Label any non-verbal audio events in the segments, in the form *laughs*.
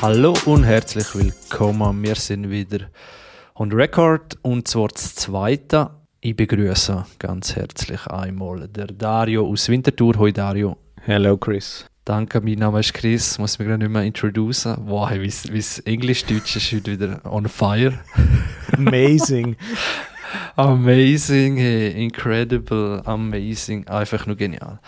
Hallo und herzlich willkommen. Wir sind wieder on record und zwar das zweite. Ich begrüße ganz herzlich einmal der Dario aus Winterthur. Hoi Dario. Hello Chris. Danke, mein Name ist Chris. Muss mich gerade nicht mehr introducen. Wow, wie das Englisch-Deutsch ist heute wieder on fire. Amazing. *laughs* amazing, hey, incredible, amazing. Einfach nur genial.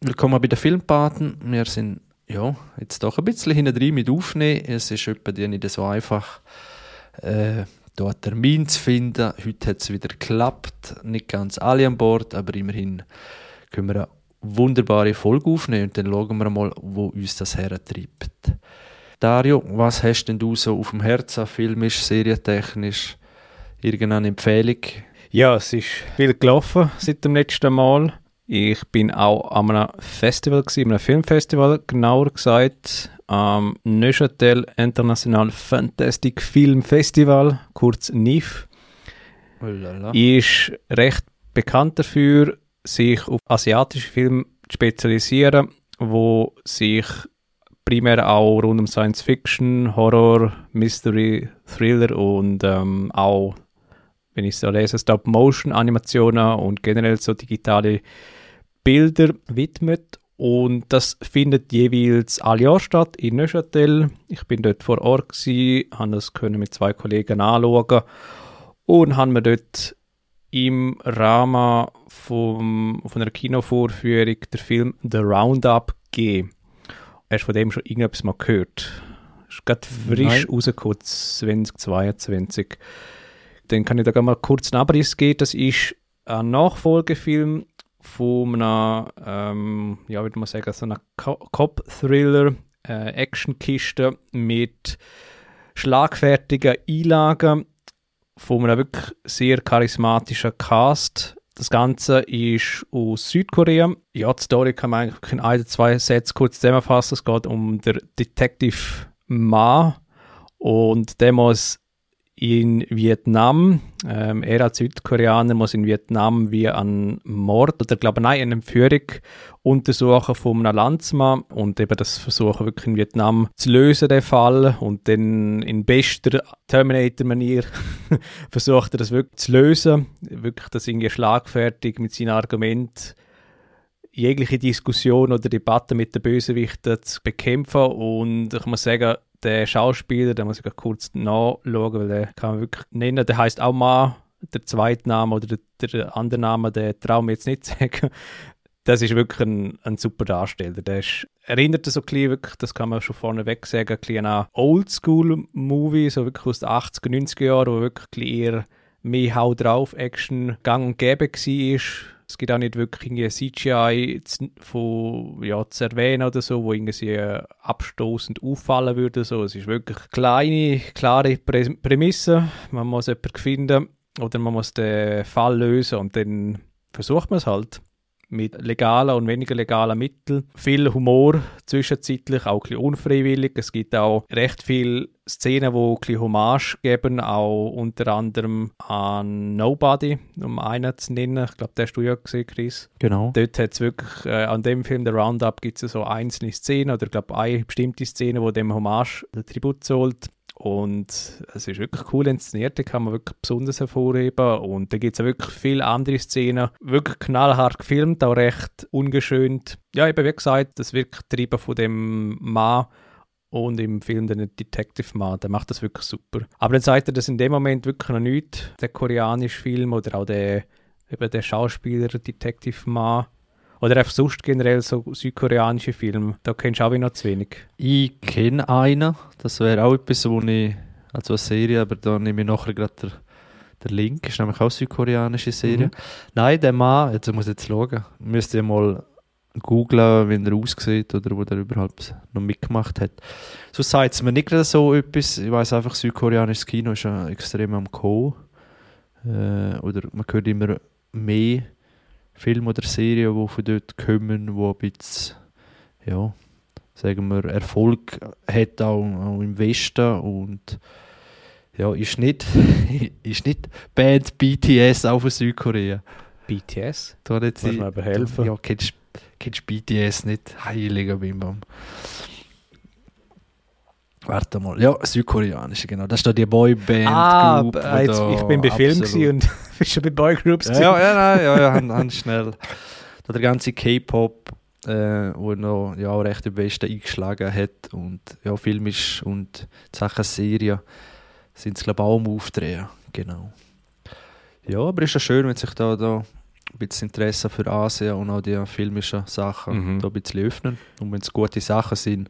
Willkommen bei den Filmpaten. Wir sind ja, jetzt doch ein bisschen hinten mit aufnehmen. Es ist etwa nicht so einfach, äh, da einen Termin zu finden. Heute hat es wieder geklappt. Nicht ganz alle an Bord, aber immerhin können wir eine wunderbare Folge aufnehmen und dann schauen wir mal, wo uns das hertreibt. Dario, was hast denn du so auf dem Herzen, filmisch, serientechnisch? Irgendeine Empfehlung? Ja, es ist viel gelaufen seit dem letzten Mal. Ich bin auch an einem Festival, gewesen, einem Filmfestival, genauer gesagt, am Neuchâtel International Fantastic Film Festival, kurz NIF. Ist recht bekannt dafür, sich auf asiatische Filme zu spezialisieren, wo sich primär auch rund um Science Fiction, Horror, Mystery, Thriller und ähm, auch, wenn ich so lese, Stop-Motion-Animationen und generell so digitale Bilder widmet und das findet jeweils alle Jahr statt in Neuchâtel. Ich bin dort vor Ort gewesen, habe das können mit zwei Kollegen anschauen und haben mir dort im Rahmen vom, von einer Kinovorführung der Film The Roundup gegeben. Hast du von dem schon irgendetwas mal gehört? Ist gerade frisch rausgekommen, 2022. Dann kann ich da mal kurz einen Abriss geben. Das ist ein Nachfolgefilm von einem, ähm, ja, würde man sagen, so einer Cop-Thriller, äh, Actionkiste mit schlagfertigen Einlagen von einem wirklich sehr charismatischen Cast. Das Ganze ist aus Südkorea. Ja, die Story kann man eigentlich in ein oder zwei Sätze kurz zusammenfassen. Es geht um den Detective Ma und der muss in Vietnam. Ähm, er als Südkoreaner muss in Vietnam wie einen Mord oder glaube nein, eine Entführung untersuchen von einem Landsmann und eben das versuchen wirklich in Vietnam zu lösen, den Fall. Und dann in bester Terminator-Manier *laughs* versucht er das wirklich zu lösen, wirklich das irgendwie schlagfertig mit seinen Argumenten jegliche Diskussion oder Debatte mit den Bösewichten zu bekämpfen. Und ich muss sagen, der Schauspieler, den muss ich kurz nachschauen, weil der kann man wirklich nennen. Der heißt auch Ma, der zweite Name oder der, der andere Name, der traue ich jetzt nicht *laughs* sagen. Das ist wirklich ein, ein super Darsteller. Der ist, erinnert so ein bisschen, das kann man schon vorneweg sagen, ein bisschen an Oldschool-Movie, so wirklich aus den 80er, 90er Jahren, wo wirklich eher mehr Hau drauf Action gang und gäbe war es gibt auch nicht wirklich irgendwie CGI von, ja, zu erwähnen oder so, wo irgendwie abstoßend auffallen würde. So. Es ist wirklich kleine, klare Prä Prämisse. Man muss jemanden finden oder man muss den Fall lösen und dann versucht man es halt mit legalen und weniger legalen Mitteln. Viel Humor zwischenzeitlich, auch ein bisschen unfreiwillig. Es gibt auch recht viele Szenen, die ein bisschen Hommage geben, auch unter anderem an Nobody, um einen zu nennen. Ich glaube, den hast du ja gesehen, Chris. Genau. Dort hat es wirklich, äh, an dem Film, der Roundup, gibt es so einzelne Szenen, oder ich glaube, eine bestimmte Szene, wo dem Hommage den Tribut zollt. Und es ist wirklich cool inszeniert, da kann man wirklich besonders hervorheben. Und da gibt es wirklich viele andere Szenen. Wirklich knallhart gefilmt, auch recht ungeschönt. Ja, eben wie gesagt, das wird getrieben von dem Mann und im Film der Detective Mann, der macht das wirklich super. Aber dann sagt er das in dem Moment wirklich noch nicht, der koreanische Film oder auch der, eben der Schauspieler Detective Mann oder einfach sonst generell so südkoreanische Filme. Da kennst du auch noch zu wenig. Ich kenne einen. Das wäre auch etwas, wo ich, also eine Serie, aber da nehme ich nachher gerade der, der Link. Ist nämlich auch eine südkoreanische Serie. Mhm. Nein, der Mann, jetzt muss ich jetzt schauen, müsst ihr mal googlen, wie er aussieht oder wo der überhaupt noch mitgemacht hat. So sagt es mir nicht gerade so etwas. Ich weiß einfach, südkoreanisches Kino ist ja extrem am Co. Äh, oder man hört immer mehr Filme oder Serien, die von dort kommen, die ein bisschen, ja, sagen wir, Erfolg hat auch, auch im Westen und ja, ist nicht, *laughs* ist nicht Band BTS auch von Südkorea. BTS? Da Muss mir aber helfen. Ja, kennst, kennst BTS nicht? Heiliger Bimbam. Warte mal. Ja, südkoreanische, genau. Das ist da die Boyband. Ah, Group, äh, jetzt, ich bin bei Film und *laughs* bist schon bei Boygroups Ja, ja, ja, nein, ja, ja, *laughs* haben, haben schnell. Da der ganze K-Pop, äh, wo noch ja, recht im Westen eingeschlagen hat und ja, filmisch und Sachen Serie sind es, glaube ich, auch am Aufdrehen. Genau. Ja, aber ist ja schön, wenn sich da, da ein bisschen Interesse für Asien und auch die filmischen Sachen Mhm. da ein bisschen öffnen. Und wenn es gute Sachen sind,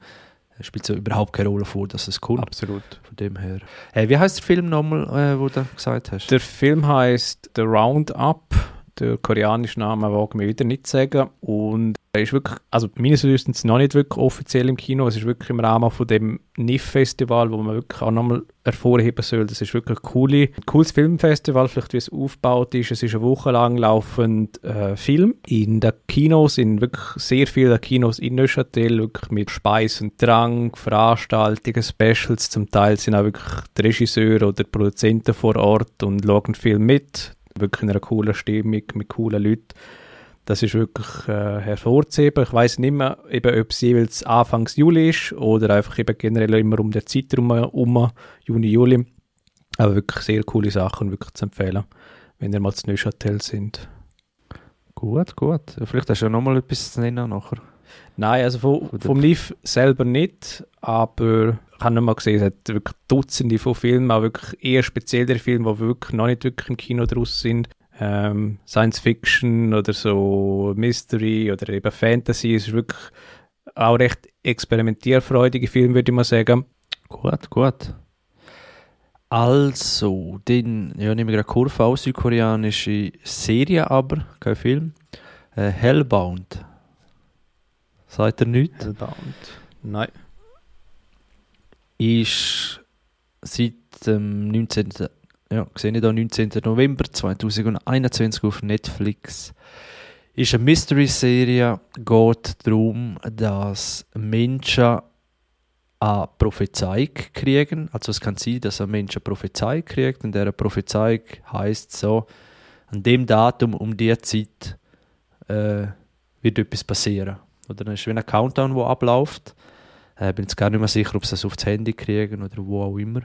spielt es ja überhaupt keine Rolle vor, dass es kommt. Absolut. Von dem her. Hey, wie heißt der Film nochmal, äh, wo du gesagt hast? Der Film heißt The Roundup. Der koreanische Name wage mir wieder nicht sagen. Und er ist wirklich, also meines Wissens noch nicht wirklich offiziell im Kino. Es ist wirklich im Rahmen von dem NIF-Festival, wo man wirklich auch nochmal hervorheben soll. Das ist wirklich ein coole, cooles Filmfestival, vielleicht wie es aufgebaut ist. Es ist eine Woche lang laufend äh, Film in den Kinos, in wirklich sehr vielen Kinos in Neuchâtel, wirklich mit Speis und Trank, Veranstaltungen, Specials. Zum Teil sind auch wirklich die Regisseure oder die Produzenten vor Ort und schauen Film mit. Wirklich in einer coolen Stimmung, mit coolen Leuten. Das ist wirklich äh, hervorzuheben. Ich weiß nicht mehr, eben, ob es jeweils Anfangs Juli ist oder einfach eben generell immer um den Zeitraum um Juni, Juli. Aber wirklich sehr coole Sachen, wirklich zu empfehlen, wenn ihr mal zu Neuchâtel sind. Gut, gut. Vielleicht hast du ja nochmal etwas zu nennen nachher. Nein, also vom, vom Liv selber nicht, aber ich habe mal gesehen, es hat wirklich Dutzende von Filmen, auch wirklich eher speziellere Filme, die wirklich noch nicht wirklich im Kino draus sind. Ähm, Science Fiction oder so Mystery oder eben Fantasy, es ist wirklich auch recht experimentierfreudige Filme, würde ich mal sagen. Gut, gut. Also, den, ja, nehme ich gerade Kurve aus, südkoreanische Serie aber, kein Film. Äh, Hellbound. Sagt er nichts? Hellbound. Nein. Ist seit dem 19. Ja, sehe ich da 19. November 2021 auf Netflix. Ist eine Mystery-Serie, geht darum, dass Menschen eine Prophezeiung kriegen. Also es kann sein, dass ein Mensch eine Prophezeiung kriegt und dieser Prophezeiung heißt so, an dem Datum um die Zeit äh, wird etwas passieren. Oder dann ist wie ein Countdown, der abläuft. Ich bin jetzt gar nicht mehr sicher, ob sie das aufs Handy kriegen oder wo auch immer.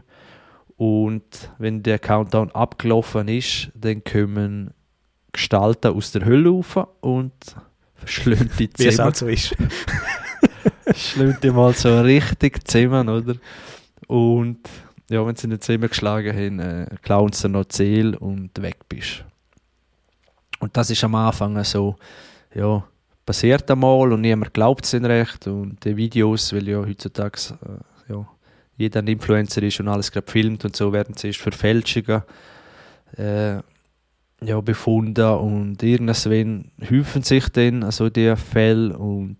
Und wenn der Countdown abgelaufen ist, dann kommen Gestalten aus der Hölle rauf und verschlönt die *laughs* Wie es zusammen. halt so ist. *laughs* Schlägt die mal so richtig zusammen, oder? Und ja, wenn sie nicht zusammengeschlagen haben, äh, klauen sie noch Seele und weg bist. Und das ist am Anfang so, ja, passiert einmal und niemand glaubt es ihnen recht. Und die Videos, weil ja heutzutage äh, ja, jeder ein Influencer ist und alles gerade filmt und so, werden zuerst für Fälschungen äh, ja, befunden. Und irgendwann häufen sich dann also die Fälle und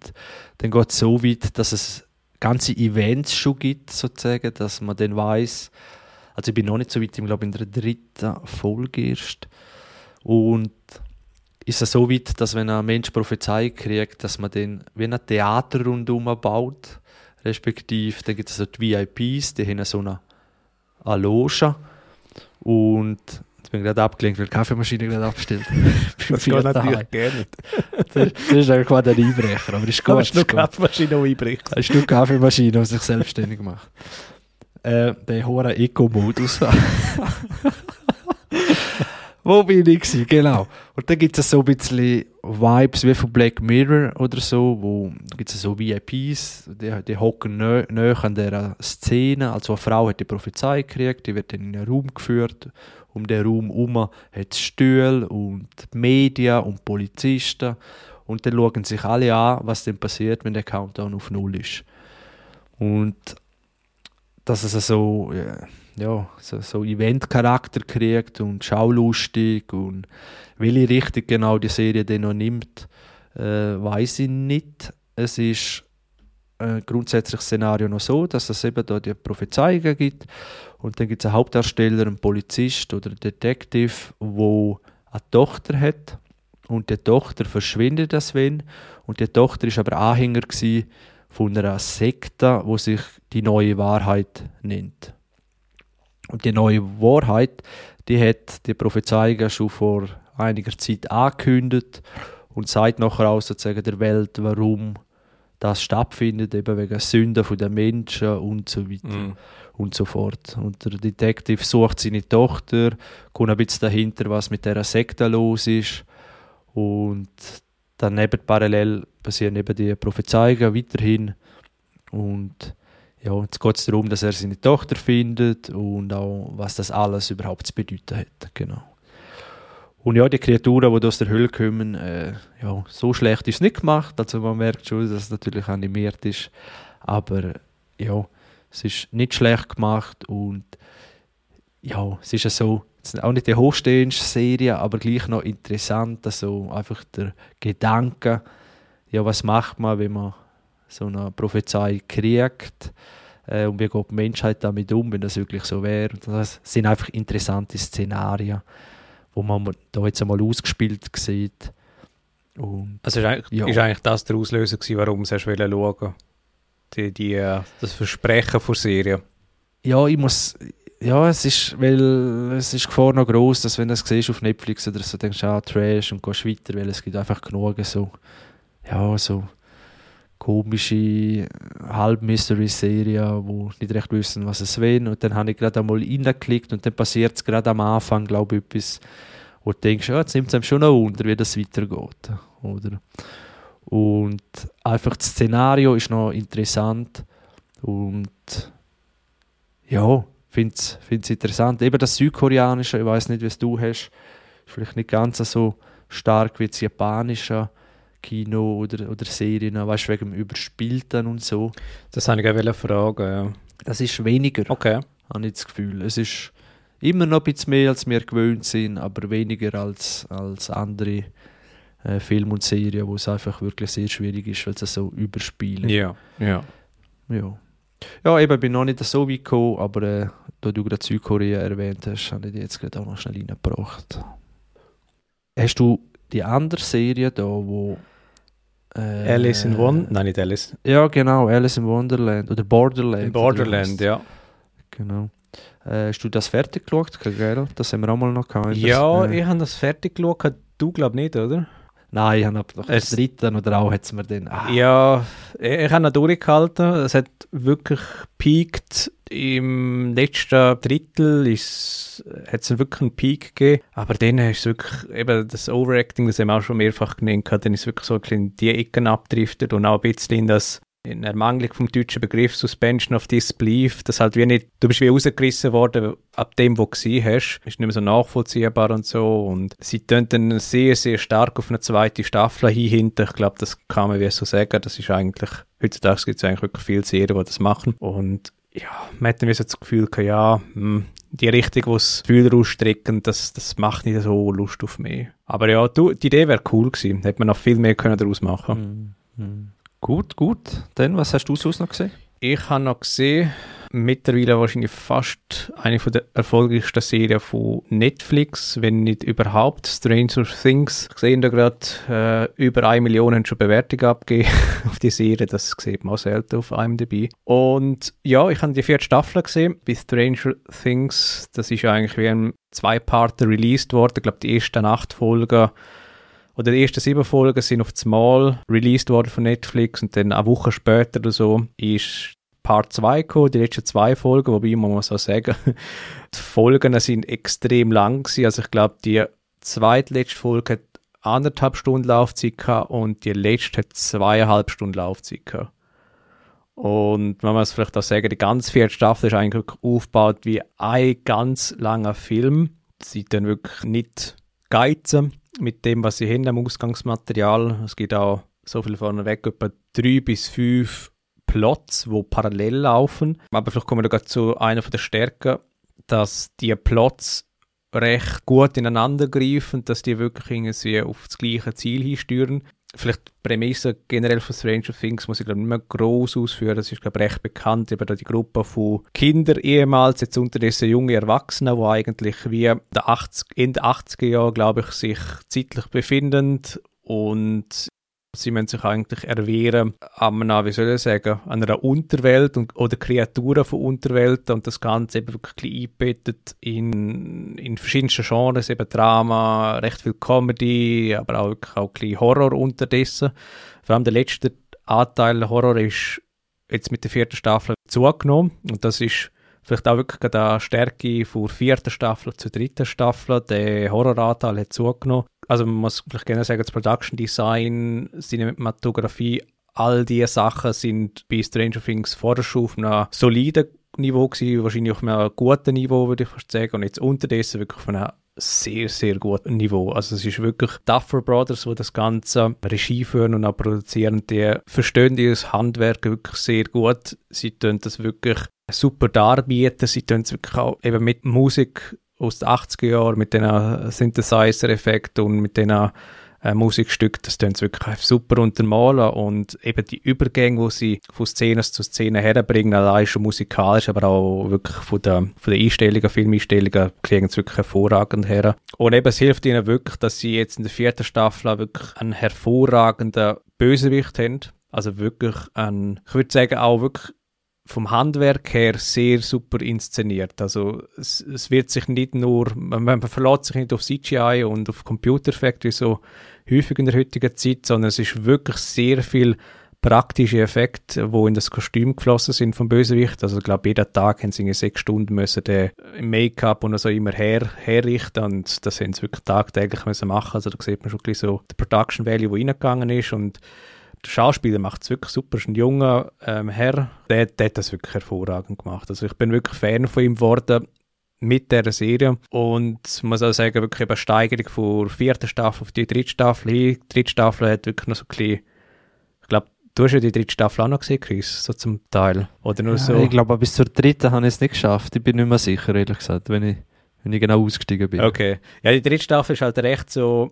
dann geht es so weit, dass es ganze Events schon gibt, sozusagen, dass man dann weiß, also ich bin noch nicht so weit, ich glaube in der dritten Folge erst. Und ist es so weit, dass wenn ein Mensch Prophezeiung kriegt, dass man dann wie ein Theater rundum baut, respektive dann gibt es so die VIPs, die haben so eine, eine Loge und jetzt bin ich gerade abgelenkt, weil die Kaffeemaschine gerade abgestellt. *laughs* Das geht natürlich gerne nicht. Das das ist eigentlich quasi ein Einbrecher, aber ist gut. Aber ist nur ist. Kaffeemaschine, die einbricht. Ein Stück Kaffeemaschine, die sich selbstständig macht. Äh, der hohe Eco-Modus. *laughs* Wo bin ich gewesen? Genau. Und dann gibt es so ein bisschen Vibes wie von Black Mirror oder so, wo gibt es so VIPs, die, die hocken nö- näher an dieser Szene. Also eine Frau hat die Prophezei gekriegt, die wird dann in einen Raum geführt. Um den Raum herum hat es Stühle und die Medien und Polizisten. Und dann schauen sich alle an, was denn passiert, wenn der Countdown auf Null ist. Und dass es so, ja, ja, so, so Event-Charakter kriegt und schaulustig und welche Richtung genau die Serie dann noch nimmt, äh, weiß ich nicht. Es ist äh, grundsätzlich das Szenario noch so, dass es eben da die Prophezeiungen gibt und dann gibt es einen Hauptdarsteller, einen Polizist oder einen Detective, wo eine Tochter hat und die Tochter verschwindet das wenn und die Tochter ist aber Anhänger von einer Sekte, wo sich die neue Wahrheit nennt. Und die neue Wahrheit, die hat die Prophezeiungen schon vor einiger Zeit angekündigt und sagt nachher auch sozusagen der Welt, warum das stattfindet, eben wegen Sünden den Menschen und so weiter Mhm. und so fort. Und der Detective sucht seine Tochter, kommt ein bisschen dahinter, was mit dieser Sekte los ist und dann eben parallel passieren eben die Prophezeiungen weiterhin und ja, jetzt geht es darum, dass er seine Tochter findet und auch, was das alles überhaupt zu bedeuten hat, genau. Und ja, die Kreaturen, die aus der Hölle kommen, äh, ja, so schlecht ist es nicht gemacht. Also man merkt schon, dass es natürlich animiert ist. Aber ja, es ist nicht schlecht gemacht und ja, es ist ja so, auch nicht die hochstehendste Serie, aber gleich noch interessant, also einfach der Gedanke, ja, was macht man, wenn man so eine Prophezei kriegt äh, und wie geht die Menschheit damit um, wenn das wirklich so wäre. Das sind einfach interessante Szenarien, wo man da jetzt einmal ausgespielt sieht. Und Also ist eigentlich, Ja. ist eigentlich das der Auslöser gewesen, warum sie schauen wollten? Die, die, äh, das Versprechen von Serie. ja, ich muss, ja, es ist, weil es ist Gefahr noch groß, dass wenn du siehst auf Netflix oder so, denkst du, ah, Trash und gehst weiter, weil es gibt einfach genug so, ja, so komische Halb-Mystery-Serien, wo nicht recht wissen, was es will. Und dann habe ich gerade einmal reingeklickt und dann passiert es gerade am Anfang, glaube ich, etwas, wo du denkst, ja, jetzt nimmt es einem schon noch Wunder, wie das weitergeht. Oder? Und einfach das Szenario ist noch interessant und ja, finde es interessant. Eben das Südkoreanische, ich weiß nicht, es du hast, ist vielleicht nicht ganz so stark wie das japanische Kino oder, oder Serien, weißt du, wegen dem Überspielten und so. Das habe ich auch fragen. Ja. Das ist weniger, Okay. habe ich das Gefühl. Es ist immer noch ein bisschen mehr, als wir gewöhnt sind, aber weniger als, als andere äh, Filme und Serien, wo es einfach wirklich sehr schwierig ist, weil sie so überspielen. Ja, ja. Ja. Ja, eben, bin noch nicht so weit gekommen, aber äh, da du gerade Südkorea erwähnt hast, habe ich die jetzt gerade auch noch schnell reingebracht. Hast du die andere Serie da, wo... Äh, Alice in Wonderland? Nein, nicht Alice. Ja, genau, Alice in Wonderland oder Borderland. In Borderland, ja. Genau. Äh, hast du das fertig geschaut, gell? Das haben wir auch mal noch gehabt. Ja, das, äh, ich habe das fertig geschaut. Du glaub nicht, oder? Nein, ich habe ab nach Es- der dritten oder auch hat's mir dann... Ah, Ja, ich, ich habe noch durchgehalten. Es hat wirklich peaked. Im letzten Drittel ist- hat es wirklich einen Peak gegeben. Aber dann ist es wirklich, eben das Overacting, das haben wir auch schon mehrfach genannt, dann ist es wirklich so ein bisschen in die Ecken abdriftet und auch ein bisschen in das in Ermangelung vom deutschen Begriff Suspension of Disbelief, das halt wie nicht, du bist wie rausgerissen worden ab dem, wo du gesehen hast, ist nicht mehr so nachvollziehbar und so. Und sie tun dann sehr, sehr stark auf eine zweite Staffel hinhinter, ich glaube, das kann man wie so sagen, das ist eigentlich, heutzutage gibt es eigentlich wirklich viele Serien, die das machen. Und ja, man hat dann wie so das Gefühl gehabt, ja, hm, die Richtung, wo das Gefühl rausstrecken, das, das macht nicht so Lust auf mich. Aber ja, du, die Idee wäre cool gewesen, hätte man noch viel mehr können daraus machen. Mm, mm. Gut, gut. Dann, was hast du sonst noch gesehen? Ich habe noch gesehen, mittlerweile wahrscheinlich fast eine von der erfolgreichsten Serien von Netflix, wenn nicht überhaupt, Stranger Things. Ich sehe da gerade, äh, über eine Million schon Bewertungen abgegeben *laughs* auf die Serie, das sieht man auch selten auf IMDb. Und ja, ich habe die vierte Staffel gesehen, bei Stranger Things, das ist eigentlich wie ein Zwei-Parter released worden, ich glaube die ersten acht Folgen oder die ersten sieben Folgen sind auf das Mal released worden von Netflix und dann eine Woche später oder so ist Part 2 gekommen, die letzten zwei Folgen, wobei man muss auch sagen, *laughs* die Folgen sind extrem lang gewesen. Also ich glaube, die zweitletzte Folge hat anderthalb Stunden Laufzeit gehabt und die letzte hat zweieinhalb Stunden Laufzeit gehabt. Und man muss vielleicht auch sagen, die ganze vierte Staffel ist eigentlich aufgebaut wie ein ganz langer Film. Sie dann wirklich nicht geizen mit dem, was sie haben am Ausgangsmaterial. Es gibt auch so viel vorneweg, etwa drei bis fünf Plots, wo parallel laufen. Aber vielleicht kommen wir da zu einer von der Stärken, dass die Plots recht gut ineinander greifen, dass die wirklich irgendwie auf das gleiche Ziel hinsteuern. Vielleicht die Prämisse generell von Stranger Things muss ich glaube nicht mehr groß ausführen. Das ist glaube recht bekannt. Da die Gruppe von Kindern ehemals, jetzt unterdessen junge Erwachsene, die eigentlich wie 80, Ende 80er Jahre, glaube ich, sich zeitlich befinden und sie müssen sich eigentlich erwehren an einer, wie soll ich sagen, an einer Unterwelt und, oder Kreaturen von Unterwelten und das Ganze eben wirklich eingebettet in, in verschiedensten Genres, eben Drama, recht viel Comedy, aber auch, auch ein bisschen Horror unterdessen. Vor allem der letzte Anteil Horror ist jetzt mit der vierten Staffel zugenommen und das ist vielleicht auch wirklich eine Stärke von vierter Staffel zur dritten Staffel. Der Horroranteil hat zugenommen. Also man muss vielleicht gerne sagen, das Production Design, Cinematografie, all diese Sachen sind bei Stranger Things vorher schon auf einem soliden Niveau gewesen, wahrscheinlich auf einem guten Niveau, würde ich fast sagen. Und jetzt unterdessen wirklich auf einem sehr, sehr guten Niveau. Also es ist wirklich Duffer Brothers, die das Ganze Regie führen und auch produzieren, die verstehen dieses Handwerk wirklich sehr gut. Sie tun das wirklich super darbieten. Sie tun es wirklich auch eben mit Musik aus den 80er Jahren, mit den Synthesizer-Effekten und mit den äh, Musikstück, das tun sie wirklich super untermalen und eben die Übergänge, wo sie von Szene zu Szene herbringen, allein schon musikalisch, aber auch wirklich von den von der Einstellungen, Filmeinstellungen, kriegen sie wirklich hervorragend her. Und eben es hilft ihnen wirklich, dass sie jetzt in der vierten Staffel wirklich einen hervorragenden Bösewicht haben. Also wirklich ein, ich würde sagen, auch wirklich vom Handwerk her sehr super inszeniert. Also es, es wird sich nicht nur, man, man verlässt sich nicht auf CGI und auf Computereffekte wie so häufig in der heutigen Zeit, sondern es ist wirklich sehr viel praktische Effekte, wo in das Kostüm geflossen sind vom Bösewicht. Also ich glaube, jeden Tag haben sie sechs Stunden müssen den Make-up und so immer her, herrichten und das haben sie wirklich tagtäglich müssen machen. Also da sieht man schon ein bisschen so die Production Value, die reingegangen ist und der Schauspieler macht es wirklich super, ist ein junger ähm, Herr, der, der hat das wirklich hervorragend gemacht. Also ich bin wirklich Fan von ihm geworden mit dieser Serie und muss auch sagen, wirklich eine Steigerung von der vierten Staffel auf die dritte Staffel hin. Die dritte Staffel hat wirklich noch so ein bisschen, ich glaube, Du hast ja die dritte Staffel auch noch gesehen, Chris, so zum Teil. Oder nur ja, so? Ich glaube, bis zur dritten habe ich es nicht geschafft. Ich bin nicht mehr sicher, ehrlich gesagt, wenn ich, wenn ich genau ausgestiegen bin. Okay. Ja, die dritte Staffel ist halt recht so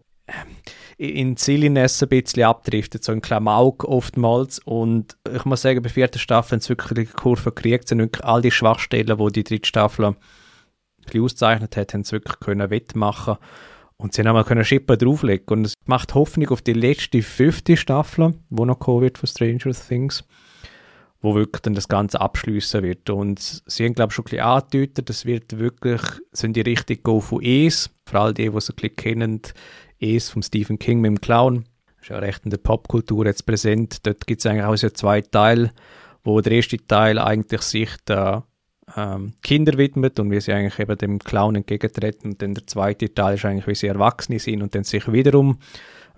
in Silliness ein bisschen abdriftet, so in Klamauk oftmals. Und ich muss sagen, bei der vierten Staffel haben sie wirklich die Kurve gekriegt, sind wirklich all die Schwachstellen, die die dritte Staffel ein bisschen auszeichnet hat, haben sie wirklich können wettmachen und sie haben einmal können Schippen drauflegen. Und es macht Hoffnung auf die letzte fünfte Staffel, wo noch kommen wird von Stranger Things, wo wirklich dann das Ganze abschließen wird. Und sie haben, glaube ich, schon ein bisschen angedeutet, das wird wirklich, sind die richtig Go von Es, vor allem die, die es ein bisschen kennen, Es von Stephen King mit dem Clown. Ist ja recht in der Popkultur jetzt präsent. Dort gibt es eigentlich auch so zwei Teile, wo der erste Teil eigentlich sich der ähm, Kinder widmet und wie sie eigentlich eben dem Clown entgegentreten. Und dann der zweite Teil ist eigentlich, wie sie Erwachsene sind und dann sich wiederum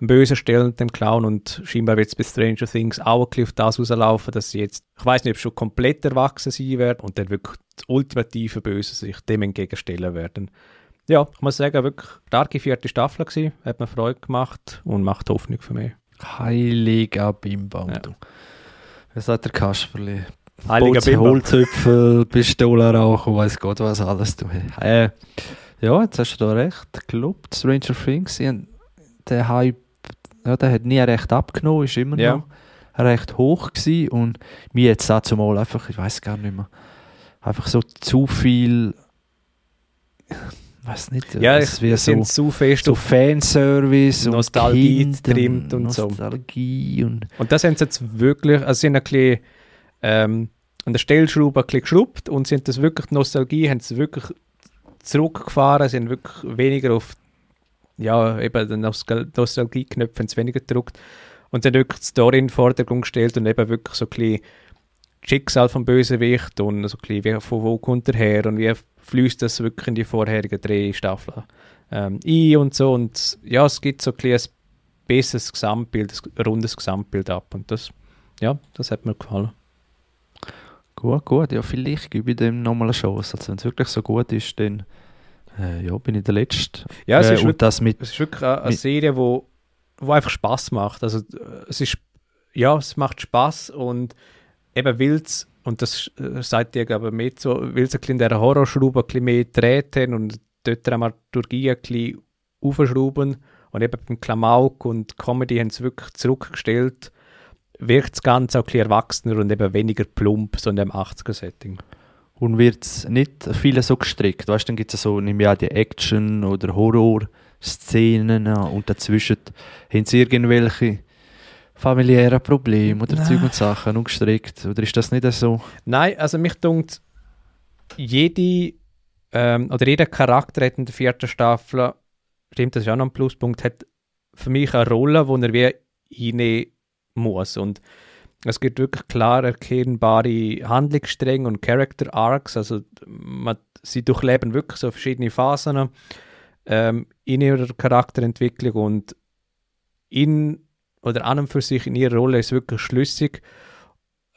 böse stellen dem Clown und scheinbar wird es bei Stranger Things auch ein bisschen auf das rauslaufen, dass sie jetzt, ich weiß nicht, ob schon komplett erwachsen sein werden und dann wirklich das ultimative Böse sich dem entgegenstellen werden. Ja, ich muss sagen, wirklich starke vierte Staffel gewesen, hat mir Freude gemacht und macht Hoffnung für mich. Heiliger Bimbam, ja. du. Was sagt der Kasperli? Heiliger Bimbam. Holzhüpfel, *laughs* Pistolenrauch und weiß Gott was alles. Du. Äh, ja, jetzt hast du da recht gelobt. Stranger Things, der Hype, ja, der hat nie recht abgenommen, ist immer Ja. noch recht hoch gewesen und mir jetzt auch zumal einfach, ich weiß gar nicht mehr, einfach so zu viel, weiß nicht, Ja, es es wäre so, sind zu fest so Fanservice Nostalgie und Kind getrimmt und so. Nostalgie und Und das haben sie jetzt wirklich, also sie haben ein bisschen ähm, an der Stellschraube ein bisschen geschraubt und haben das wirklich, Nostalgie haben sie wirklich zurückgefahren, haben wirklich weniger auf, ja, eben den Nostal Nostalgie-Knöpfe haben sie weniger gedruckt und haben wirklich die Story in den Vordergrund gestellt und eben wirklich so ein bisschen Schicksal vom Bösewicht und so ein bisschen, wie, von wo kommt er her und wie fließt das wirklich in die vorherigen drei Staffeln ähm, ein und so und ja, es gibt so ein, ein besseres Gesamtbild, ein rundes Gesamtbild ab und das, ja, das hat mir gefallen. Gut, gut. Ja, vielleicht gebe ich dem nochmal eine Chance. Also wenn es wirklich so gut ist, dann äh, ja, bin ich der Letzte. Ja, es äh, ist wirklich- das mit Es ist wirklich eine, eine Serie, wo, wo einfach Spaß macht. Also äh, es ist, ja, es macht Spaß und eben will es, und das äh, sagt ihr aber mehr so, will es ein bisschen dieser Horrorschraube ein bisschen mehr treten und dort Dramaturgie ein bisschen aufschrauben und eben beim Klamauk und Comedy haben sie wirklich zurückgestellt, wirkt das Ganze auch ein bisschen erwachsener und eben weniger plump, so in dem 80er-Setting. Und wird es nicht viele so gestrickt? Weißt du, dann gibt es so, nimm ja die Action- oder Horror-Szenen und dazwischen haben sie irgendwelche familiären Probleme oder Nein. Zeug und Sachen umgestrickt? Oder ist das nicht so? Nein, also mich dunkt, jede ähm, oder jeder Charakter hat in der vierten Staffel, stimmt, das ist auch noch ein Pluspunkt, hat für mich eine Rolle, wo er wie rein muss. Und es gibt wirklich klar erkennbare Handlungsstränge und Character Arcs. Also man, sie durchleben wirklich so verschiedene Phasen ähm, in ihrer Charakterentwicklung und in oder an und für sich in ihrer Rolle ist wirklich schlüssig.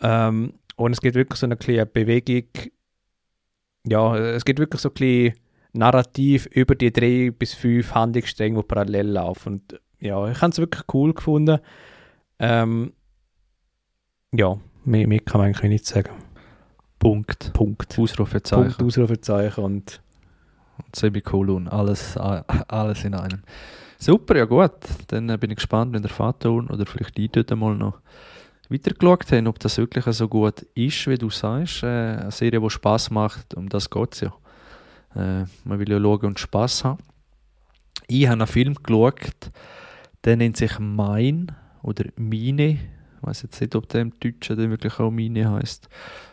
Ähm, und es gibt wirklich so eine kleine Bewegung. Ja, es gibt wirklich so ein bisschen Narrativ über die drei bis fünf Handlungsstränge, die parallel laufen. Und ja, ich habe es wirklich cool gefunden. Ähm, ja, mehr, mehr kann man eigentlich nicht sagen. Punkt. Punkt. Ausrufezeichen. Punkt, Ausrufezeichen und Semikolon, alles, alles in einem. Super, ja gut. Dann äh, bin ich gespannt, wenn der Vater oder vielleicht die dort mal noch weitergeschaut haben, ob das wirklich so gut ist, wie du sagst. Äh, eine Serie, die Spaß macht, um das geht es ja. Äh, man will ja schauen und Spaß haben. Ich habe einen Film geschaut, der nennt sich Mein oder Mine. Ich weiß jetzt nicht, ob der im Deutschen dann wirklich auch Mine heißt.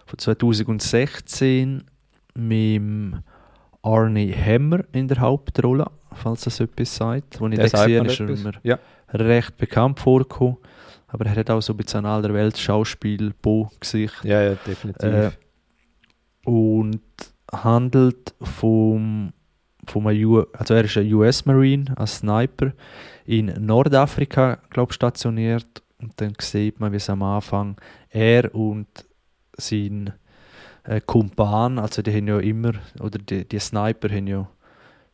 Von 2016 mit Arnie Hammer in der Hauptrolle, falls das etwas sagt. Als ich den gesehen habe, ist er mir ja. recht bekannt vorgekommen. Aber er hat auch so ein bisschen ein alter Welt Schauspiel, Bo-Gesicht. Ja, ja, definitiv. Äh, und handelt vom, vom U also er ist ein US Marine, ein Sniper in Nordafrika, glaube stationiert. Und dann sieht man, wie es am Anfang er und sein äh, Kumpan, also die haben ja immer, oder die, die Sniper haben ja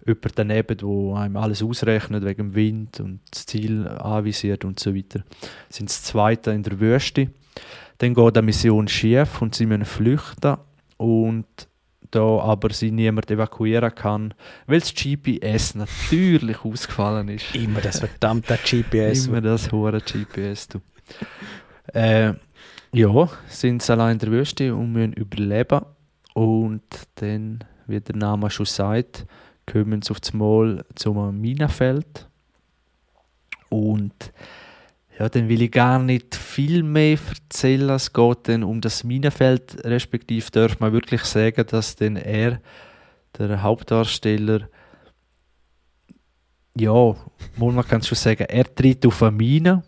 jemanden daneben, der einem alles ausrechnet wegen dem Wind und das Ziel anvisiert und so weiter. Sind das zweite in der Wüste. Dann geht die Mission schief und sie müssen flüchten und da aber sie niemand evakuieren kann, weil das GPS natürlich ausgefallen ist. Immer das verdammte GPS. Immer das hohe GPS, du. äh, ja, sind sie allein in der Wüste und müssen überleben. Und dann, wie der Name schon sagt, kommen sie auf das Mal zum Minenfeld. Und ja, dann will ich gar nicht viel mehr erzählen. Es geht dann um das Minenfeld, respektive darf man wirklich sagen, dass dann er, der Hauptdarsteller, ja, muss man kann schon sagen, er tritt auf eine Mine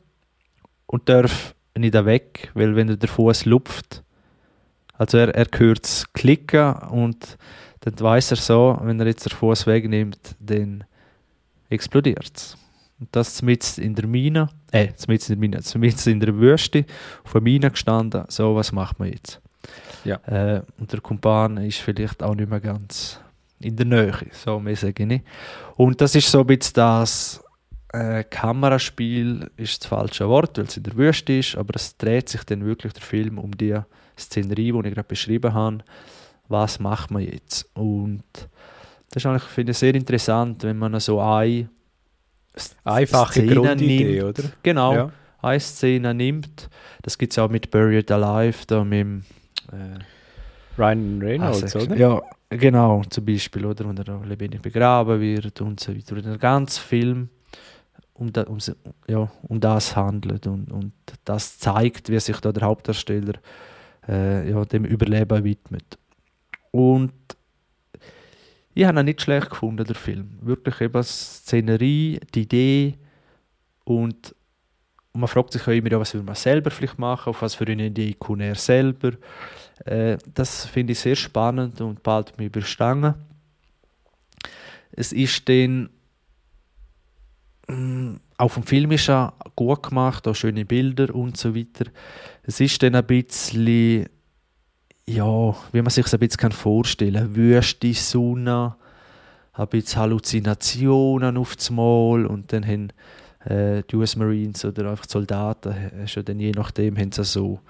und darf nicht weg, weil wenn der Fuß lupft, also er, er hört es klicken und dann weiß er so, wenn er jetzt den Fuß wegnimmt, dann explodiert es. Und das mit in der Mine, äh, mit in der Mine, mit in der Wüste, auf der Mine gestanden, so, was macht man jetzt? Ja. Äh, und der Kumpan ist vielleicht auch nicht mehr ganz in der Nähe, so mehr sage ich nicht. Und das ist so ein bisschen das, äh, Kameraspiel ist das falsche Wort, weil es in der Wüste ist, aber es dreht sich dann wirklich der Film um die Szenerie, die ich gerade beschrieben habe. Was macht man jetzt? Und das ist eigentlich, finde ich, sehr interessant, wenn man so eine einfache Szene Grundidee, nimmt. oder? Genau, ja. eine Szene nimmt. Das gibt es auch mit Buried Alive, da mit dem, äh, Ryan Reynolds, also, oder? Ja, genau, zum Beispiel, oder? Wenn er lebendig begraben wird und so weiter. Und der ganze Film um, da, um, ja, um das handelt und, und das zeigt, wie sich da der Hauptdarsteller äh, ja, dem Überleben widmet. Und ich habe ihn nicht schlecht gefunden, der Film. Wirklich eben die Szenerie, die Idee und man fragt sich auch immer, was würde man selber vielleicht machen, auf was für eine Idee kommt er selber. Äh, das finde ich sehr spannend und bald mich überstangen. Es ist dann Mm, auch vom Film ist er gut gemacht, auch schöne Bilder und so weiter. Es ist dann ein bisschen, ja, wie man sich ein bisschen vorstellen kann. Wüste Sonne, ein bisschen Halluzinationen auf das Mal und dann haben äh, die US Marines oder einfach die Soldaten, hast dann je nachdem, haben sie so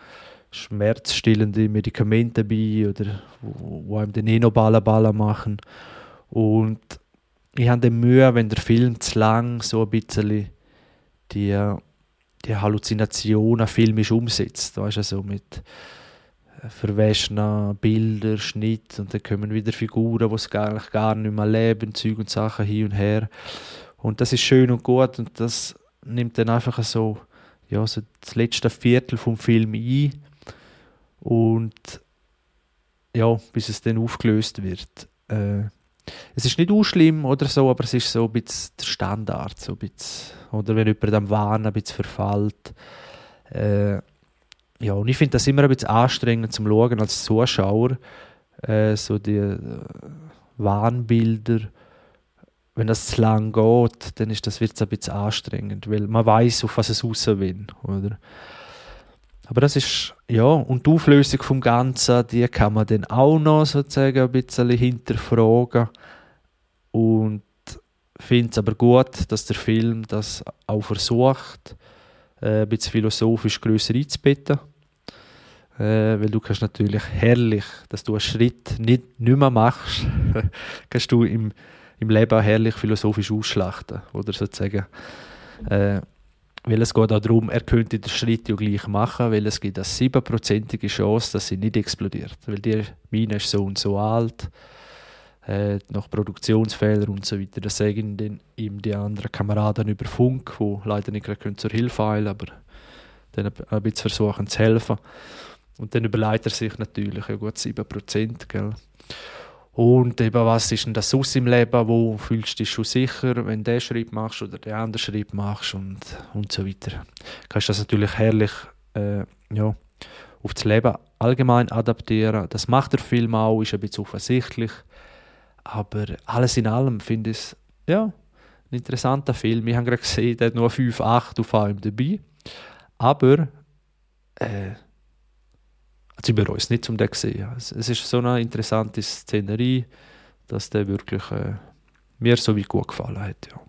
schmerzstillende Medikamente dabei oder wo, wo einem den eh noch Ballen, Ballen machen. Und ich habe dann Mühe, wenn der Film zu lang so ein bisschen die, die Halluzinationen filmisch umsetzt. Weißt du, so mit verwäschenen Bildern, Schnitt und dann kommen wieder Figuren, die es eigentlich gar nicht mehr leben, Zeug und Sachen hin und her. Und das ist schön und gut und das nimmt dann einfach so, ja, so das letzte Viertel vom Film ein und ja, bis es dann aufgelöst wird. Äh, es ist nicht schlimm oder so, aber es ist so ein bisschen der Standard. So ein bisschen, oder wenn jemand am Wahn ein bisschen verfällt. Äh, ja, und ich finde das immer ein bisschen anstrengend zum Schauen als Zuschauer, äh, so die äh, Wahnbilder, wenn das zu lang geht, dann ist das wird ein bisschen anstrengend, weil man weiß, auf was es raus will, oder? Aber das ist, ja, und die Auflösung vom Ganzen, die kann man dann auch noch sozusagen ein bisschen hinterfragen. Und finde es aber gut, dass der Film das auch versucht, äh, ein bisschen philosophisch grösser einzubetten. Äh, weil du kannst natürlich herrlich, dass du einen Schritt nicht, nicht mehr machst, *laughs* kannst du im, im Leben herrlich philosophisch ausschlachten. Oder sozusagen. Äh, weil es geht auch darum, er könnte den Schritt ja gleich machen, weil es gibt eine siebenprozentige Chance, dass sie nicht explodiert. Weil die Mine ist so und so alt, äh, nach Produktionsfehlern und so weiter. Das sagen dann ihm die anderen Kameraden über Funk, die leider nicht gerade zur Hilfe eilen aber dann ein bisschen versuchen zu helfen. Und dann überlegt er sich natürlich, ja gut, 7%, gell. Und eben, was ist denn das aus im Leben? Wo fühlst du dich schon sicher, wenn du den Schritt machst oder den anderen Schritt machst und, und so weiter. Kannst das natürlich herrlich äh, ja, auf das Leben allgemein adaptieren. Das macht der Film auch, ist ein bisschen offensichtlich. Aber alles in allem finde ich es ja, ein interessanter Film. Wir haben gerade gesehen, der hat nur 5, 8 auf dabei. Aber äh, also über uns nicht zum den gesehen. Es, es ist so eine interessante Szenerie, dass der wirklich äh, mir so wie gut gefallen hat. Ja.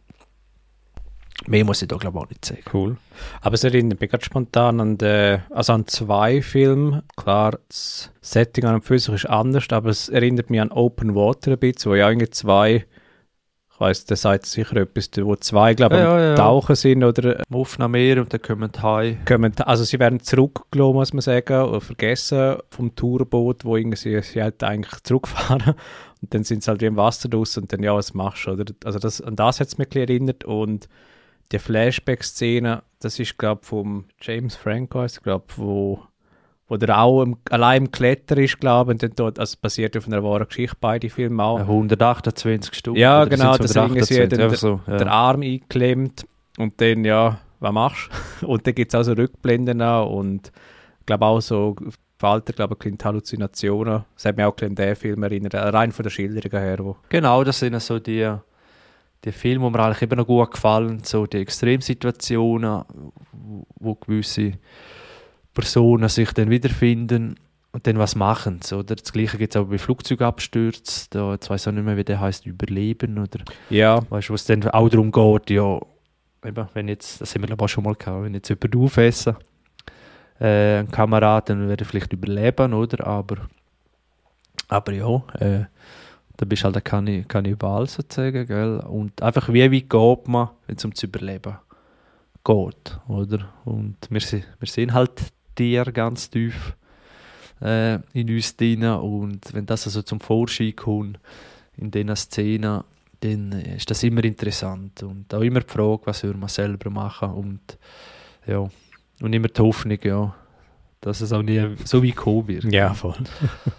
Mehr muss ich da glaube ich auch nicht sagen. Cool. Aber es erinnert mich gerade spontan an, den, also an zwei Filme. Klar, das Setting an und für sich ist anders, aber es erinnert mich an Open Water ein bisschen, wo ja irgendwie zwei ich weiss, der sagt sicher etwas, wo zwei, glaube ich, ja, ja, ja. Tauchen sind oder... Auf nach Meer und dann kommen die heim. Kommen, also sie werden zurückgelassen, muss man sagen, oder vergessen vom Tourboot, wo irgendwie sie, sie halt eigentlich zurückfahren *laughs* und dann sind sie halt wie im Wasser draus und dann, ja, was machst du, oder? Also das, an das hat es mich erinnert und die Flashback-Szene, das ist, glaube ich, vom James Franco, ich glaube, wo wo der auch im, allein im Kletter ist, glaube ich, und dann dort, also basiert auf einer wahren Geschichte, beide Filme auch. 128 Stunden. Ja, genau, da sind sie der, so, ja. der Arm eingeklemmt und dann, ja, was machst du? *laughs* Und dann gibt es auch so Rückblenden an und ich glaube auch so Falter, glaube ich, Halluzinationen. Das hat mich auch an den Film erinnert, rein von der Schilderung her. Wo genau, das sind so die, die Filme, die mir eigentlich eben noch gut gefallen, so die Extremsituationen, wo, gewisse Personen sich dann wiederfinden und dann was machen. Oder? Das Gleiche gibt es auch bei Flugzeugabstürzen. Da, jetzt weiß ich auch nicht mehr, wie der heißt, Überleben. Oder, ja. Weißt du, wo es dann auch darum geht, ja, eben, wenn jetzt, das haben wir glaube ich schon mal gehabt, wenn jetzt jemand aufessen, äh, ein Kamerad, dann wird er vielleicht überleben, oder? Aber, aber ja, äh, da bist halt ein Kannibal sozusagen, gell? Und einfach, wie weit geht man, wenn es um zu überleben geht, oder? Und wir, wir sehen halt Tier ganz tief äh, in uns drin. Und wenn das also zum Vorschein kommt in diesen Szenen, dann ist das immer interessant. Und auch immer die Frage, was wir man selber machen. Und, ja, und immer die Hoffnung, ja, dass es auch nie so wie kommen wird. Ja, voll.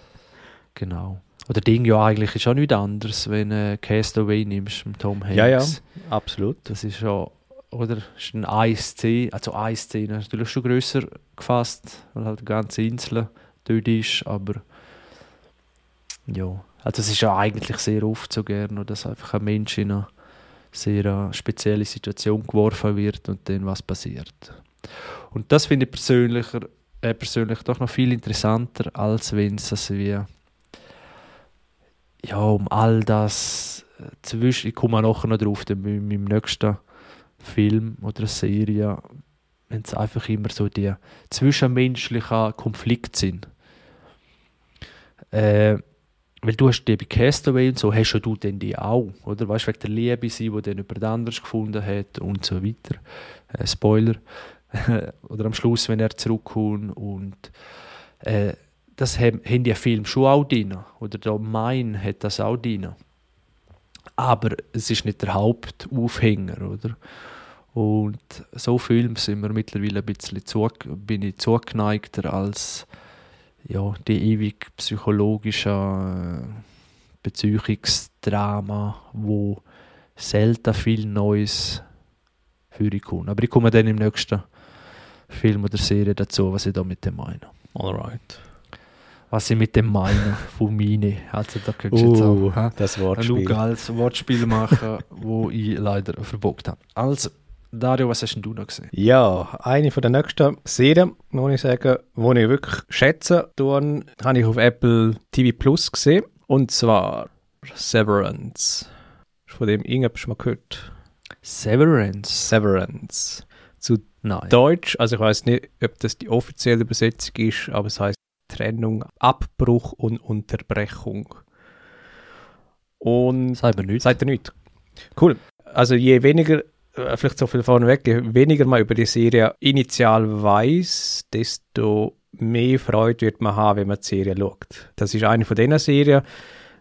*laughs* genau. Oder Ding ja eigentlich ist auch nichts anderes, wenn du äh, Castaway nimmst mit Tom Hanks. Ja, ja, absolut. Das ist ja oder? Ist ein ASC, also ASC natürlich schon grösser gefasst, weil halt die ganze Insel dort ist, aber ja, also es ist ja eigentlich sehr oft so gern, dass einfach ein Mensch in eine sehr äh, spezielle Situation geworfen wird und dann was passiert. Und das finde ich persönlich, äh, persönlich doch noch viel interessanter, als wenn es wie ja, um all das äh, zwischen, ich komme nachher noch drauf, mit meinem nächsten Film oder Serie, wenn es einfach immer so die zwischenmenschlichen Konflikte sind. Äh, weil du hast die bei Castaway und so, hast du denn die auch, oder? Weißt du, wegen der Liebe sie, die dann über anders gefunden hat und so weiter. Äh, Spoiler. *laughs* oder am Schluss, wenn er zurückkommt und äh, das haben, haben die Film schon auch drin. Oder der Mein hat das auch drin. Aber es ist nicht der Hauptaufhänger, oder? Und so Filme sind mir mittlerweile ein bisschen zu, bin ich zugeneigter als ja, die ewig psychologische äh, Beziehungsdrama, wo selten viel Neues für ich kommt. Aber ich komme dann im nächsten Film oder Serie dazu, was ich da mit dem meine. Alright. Was ich mit dem meine, von meine. Also da könntest du jetzt Uh, auch hä, das Wortspiel. als Wortspiel machen, *laughs* wo ich leider verbockt habe. Also, Dario, was hast denn du noch gesehen? Ja, eine von der nächsten Serien, muss ich sagen, die ich wirklich schätze, tun, habe ich auf Apple TV Plus gesehen. Und zwar Severance. Hast du von dem irgendetwas schon mal gehört? Severance. Severance. Zu Nein. Deutsch, also ich weiß nicht, ob das die offizielle Übersetzung ist, aber es heißt Trennung, Abbruch und Unterbrechung. Und Sag mir nichts. Seid ihr nicht? Cool. Also je weniger, äh, vielleicht so viel vorneweg, je weniger man über die Serie initial weiß, desto mehr Freude wird man haben, wenn man die Serie schaut. Das ist eine von diesen Serien,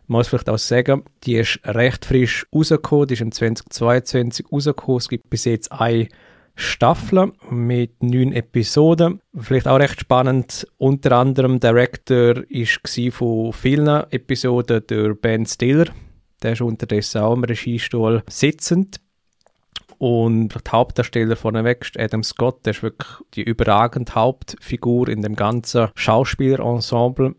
man muss vielleicht auch sagen, die ist recht frisch rausgekommen, die ist im 2022 rausgekommen. Es gibt bis jetzt eine Staffel mit neun Episoden. Vielleicht auch recht spannend. Unter anderem Director war von vielen Episoden der Ben Stiller. Der ist unterdessen auch im Regiestuhl sitzend. Und der Hauptdarsteller vorneweg ist Adam Scott, der ist wirklich die überragende Hauptfigur in dem ganzen Schauspielerensemble.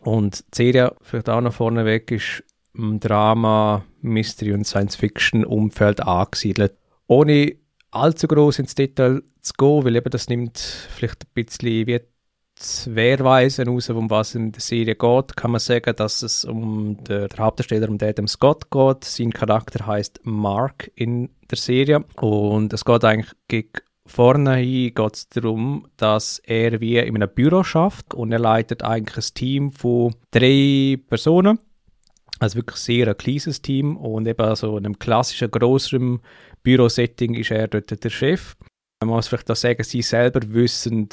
Und die Serie, vielleicht auch noch vorneweg, ist im Drama, Mystery und Science-Fiction-Umfeld angesiedelt. Ohne allzu groß ins Detail zu gehen, weil eben das nimmt vielleicht ein bisschen wie die Wehrweise raus, um was in der Serie geht, kann man sagen, dass es um den, der Hauptdarsteller, um Adam Scott geht. Sein Charakter heißt Mark in der Serie und es geht eigentlich gegen vorne geht es darum, dass er wie in einem Büro schafft und er leitet eigentlich ein Team von drei Personen. Also wirklich sehr ein kleines Team und eben so in einem klassischen größeren Bürosetting ist er dort der Chef. Man muss vielleicht auch sagen, sie selber wissen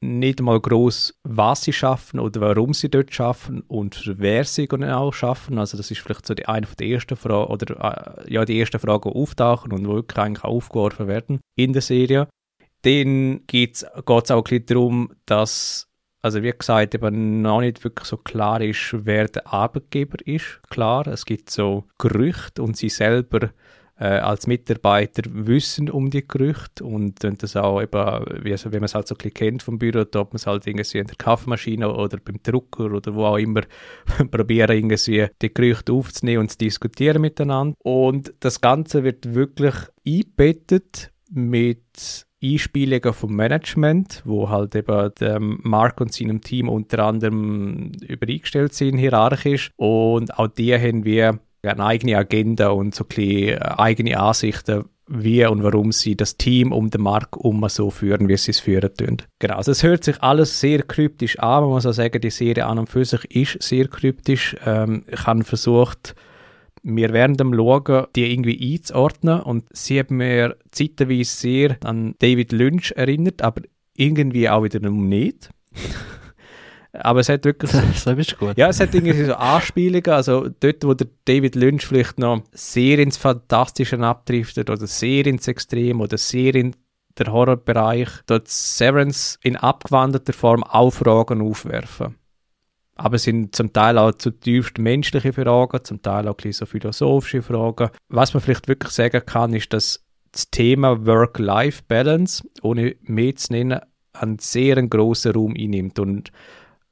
nicht mal groß, was sie schaffen oder warum sie dort schaffen und wer sie genau schaffen. Also das ist vielleicht so die eine von der ersten Fragen oder äh, ja die erste Frage, auftauchen und wirklich eigentlich aufgeworfen werden in der Serie. Dann geht es auch ein bisschen darum, dass also wie gesagt, eben noch nicht wirklich so klar ist, wer der Arbeitgeber ist. Klar, es gibt so Gerüchte und sie selber äh, als Mitarbeiter wissen um die Gerüchte und das auch eben, wie, also, wie man es halt so ein bisschen kennt vom Büro, hat man es halt irgendwie in der Kaffeemaschine oder beim Drucker oder wo auch immer *laughs* probieren irgendwie die Gerüchte aufzunehmen und zu diskutieren miteinander. Und das Ganze wird wirklich eingebettet mit Einspielungen vom Management, wo halt eben dem Mark und seinem Team unter anderem übereingestellt sind, hierarchisch. Und auch die haben wir eine eigene Agenda und so ein bisschen eigene Ansichten, wie und warum sie das Team um den Mark um so führen, wie sie es führen tun. Genau, also es hört sich alles sehr kryptisch an. Man muss auch sagen, die Serie an und für sich ist sehr kryptisch. Ähm, ich habe versucht, mir während dem Schauen die irgendwie einzuordnen und sie hat mir zeitweise sehr an David Lynch erinnert, aber irgendwie auch wiederum nicht. *laughs* aber es hat wirklich... *laughs* so bist du gut. Ja, es hat irgendwie so Anspielungen, also dort, wo der David Lynch vielleicht noch sehr ins Fantastische abdriftet oder sehr ins Extrem oder sehr in der Horrorbereich, dort Severance in abgewandelter Form auch Fragen aufwerfen. Aber es sind zum Teil auch zutiefst menschliche Fragen, zum Teil auch ein bisschen so philosophische Fragen. Was man vielleicht wirklich sagen kann, ist, dass das Thema Work-Life-Balance, ohne mehr zu nennen, einen sehr grossen Raum einnimmt und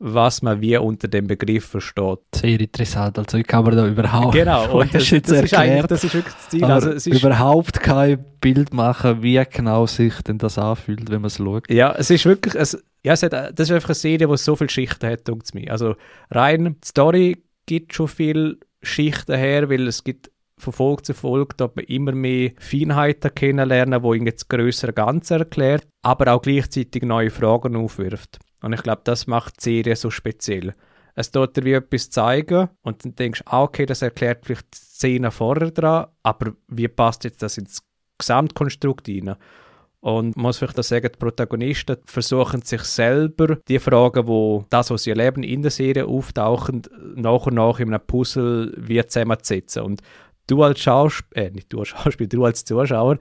was man wie unter dem Begriff versteht. Sehr interessant, also ich kann mir da überhaupt Genau, *laughs* und das, das, ist eigentlich, erklärt, das ist wirklich das Ziel. Also es ist, überhaupt kein Bild machen, wie genau sich denn das anfühlt, wenn man es schaut. ja, es ist wirklich, es, ja, es hat, das ist einfach eine Serie, die so viele Schichten hat, denkt mir. Also rein die Story gibt schon viele Schichten her, weil es gibt von Folge zu Folge dort man immer mehr Feinheiten kennenlernen, wo irgendwie das größere Ganze erklärt, aber auch gleichzeitig neue Fragen aufwirft. Und ich glaube, das macht die Serie so speziell. Es tut dir wie etwas zeigen und dann denkst du, ah, okay, das erklärt vielleicht die Szene vorher dran, aber wie passt jetzt das ins Gesamtkonstrukt rein? Und man muss vielleicht auch sagen, die Protagonisten versuchen sich selber die Fragen, wo das, was sie erleben in der Serie auftauchen, nach und nach in einem Puzzle wie zusammenzusetzen. Und du als Schauspieler, äh, nicht du als Schauspieler, du als Zuschauer,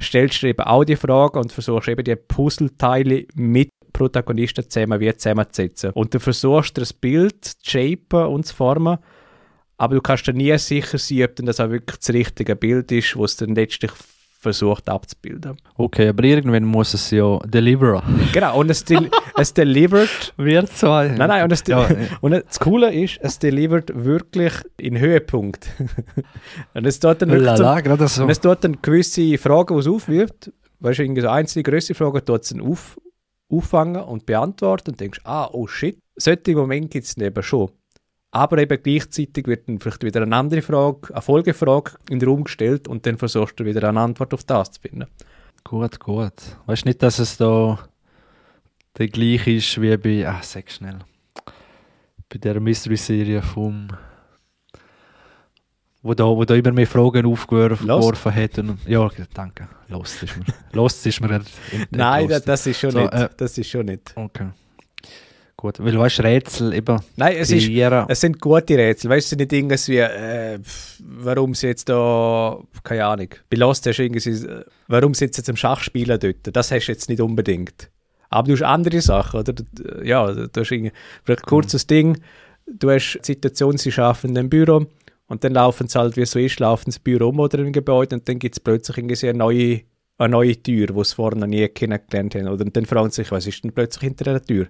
stellst dir eben auch die Fragen und versuchst eben die Puzzleteile mit Protagonisten zusammen wie zusammenzusetzen. Und du versuchst das Bild zu shapen und zu formen, aber du kannst dir nie sicher sein, ob denn das auch wirklich das richtige Bild ist, was dann letztlich versucht abzubilden. Okay, aber irgendwann muss es ja deliveren. Genau, und es, del *laughs* es delivert. Wir zwei. Nein, nein, und, es Ja, *laughs* und das Coole ist, es delivert wirklich in Höhepunkt. *laughs* und es tut dann wirklich Lala, so. und es tut dann gewisse Fragen, die es aufwirft, weißt du, irgendwie so einzelne größere Fragen, tut es dann auf, auffangen und beantworten und denkst, ah, oh shit, solche Momente gibt es eben schon. Aber eben gleichzeitig wird dann vielleicht wieder eine andere Frage, eine Folgefrage in den Raum gestellt und dann versuchst du wieder eine Antwort auf das zu finden. Gut, gut. Weißt du nicht, dass es da der gleiche ist wie bei, ah, sag schnell, bei der Mystery-Serie vom, wo da, wo da immer mehr Fragen aufgeworfen hat. Und, ja, danke. Lost ist mir, Lost ist mir *laughs* Nein, das, das ist schon So, nicht. äh, das ist schon nicht. Okay. Gut, weil weißt du, Rätsel eben Nein, es ist. Es sind gute Rätsel. Weißt du, es sind nicht irgendwie, äh, pf, warum sie jetzt da, keine Ahnung, bei Lost hast du irgendwie, äh, warum sie jetzt am Schachspielen dort? Das hast du jetzt nicht unbedingt. Aber du hast andere Sachen, oder? Du- Ja, du hast irgendwie, vielleicht ein kurzes Ding, du hast die Situation, sie arbeiten in einem Büro und dann laufen sie halt, wie es so ist, laufen sie Büro um oder im Gebäude und dann gibt es plötzlich irgendwie eine neue, eine neue Tür, die sie vorher noch nie kennengelernt haben. Oder und dann fragen sie sich, was ist denn plötzlich hinter der Tür?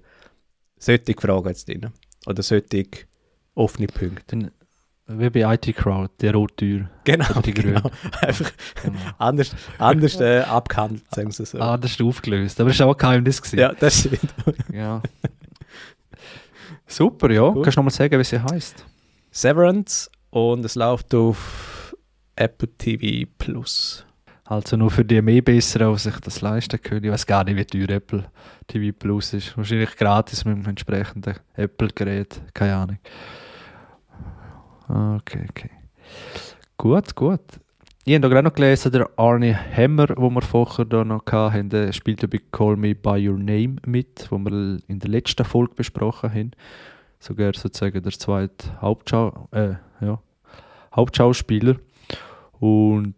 Solche Fragen jetzt drin. Oder solche offene Punkte. Wie bei IT Crowd, die rote Tür. Genau, Oder die genau. *laughs* Einfach Genau. anders, anders äh, abgehandelt, sagen sie so. Ist aufgelöst. Aber es war auch kein Geheimnis. gewesen. ja, das stimmt. *laughs* ja. Super, ja. Cool. Kannst du nochmal sagen, wie sie heißt? Severance und es läuft auf Apple TV Plus. Also nur für die mehr Besseren, die sich das leisten können. Ich weiß gar nicht, wie teuer Apple TV Plus ist. Wahrscheinlich gratis mit dem entsprechenden Apple-Gerät. Keine Ahnung. Ah, Okay, okay. Gut, gut. Ich habe gerade noch gelesen, der Arnie Hammer, den wir vorher da noch hatten, der spielt ja bei Call Me By Your Name mit, wo wir in der letzten Folge besprochen haben. Sogar sozusagen der zweite Hauptschau äh, ja, Hauptschauspieler. Und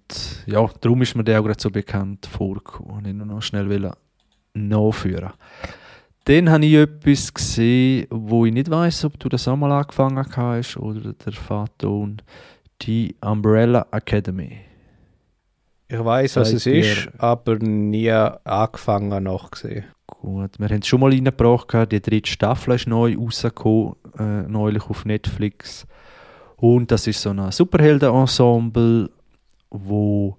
ja, darum ist mir der auch gerade so bekannt vorgekommen. Ich nur noch schnell nachführen. Dann habe ich etwas gesehen, wo ich nicht weiß, ob du das auch mal angefangen hast oder der Vater die Umbrella Academy. Ich weiß, was es ist, aber nie angefangen nachgesehen. Gut, wir haben es schon mal reingebracht, die dritte Staffel ist neu rausgekommen, äh, neulich auf Netflix. Und das ist so ein Superhelden-Ensemble, wo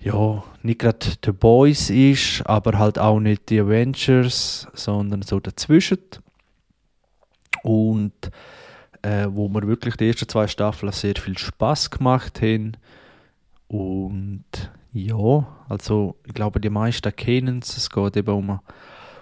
ja, nicht gerade The Boys ist, aber halt auch nicht die Avengers, sondern so dazwischen. Und äh, wo mir wirklich die ersten zwei Staffeln sehr viel Spaß gemacht haben. Und ja, also ich glaube, die meisten kennen es. Es geht eben um,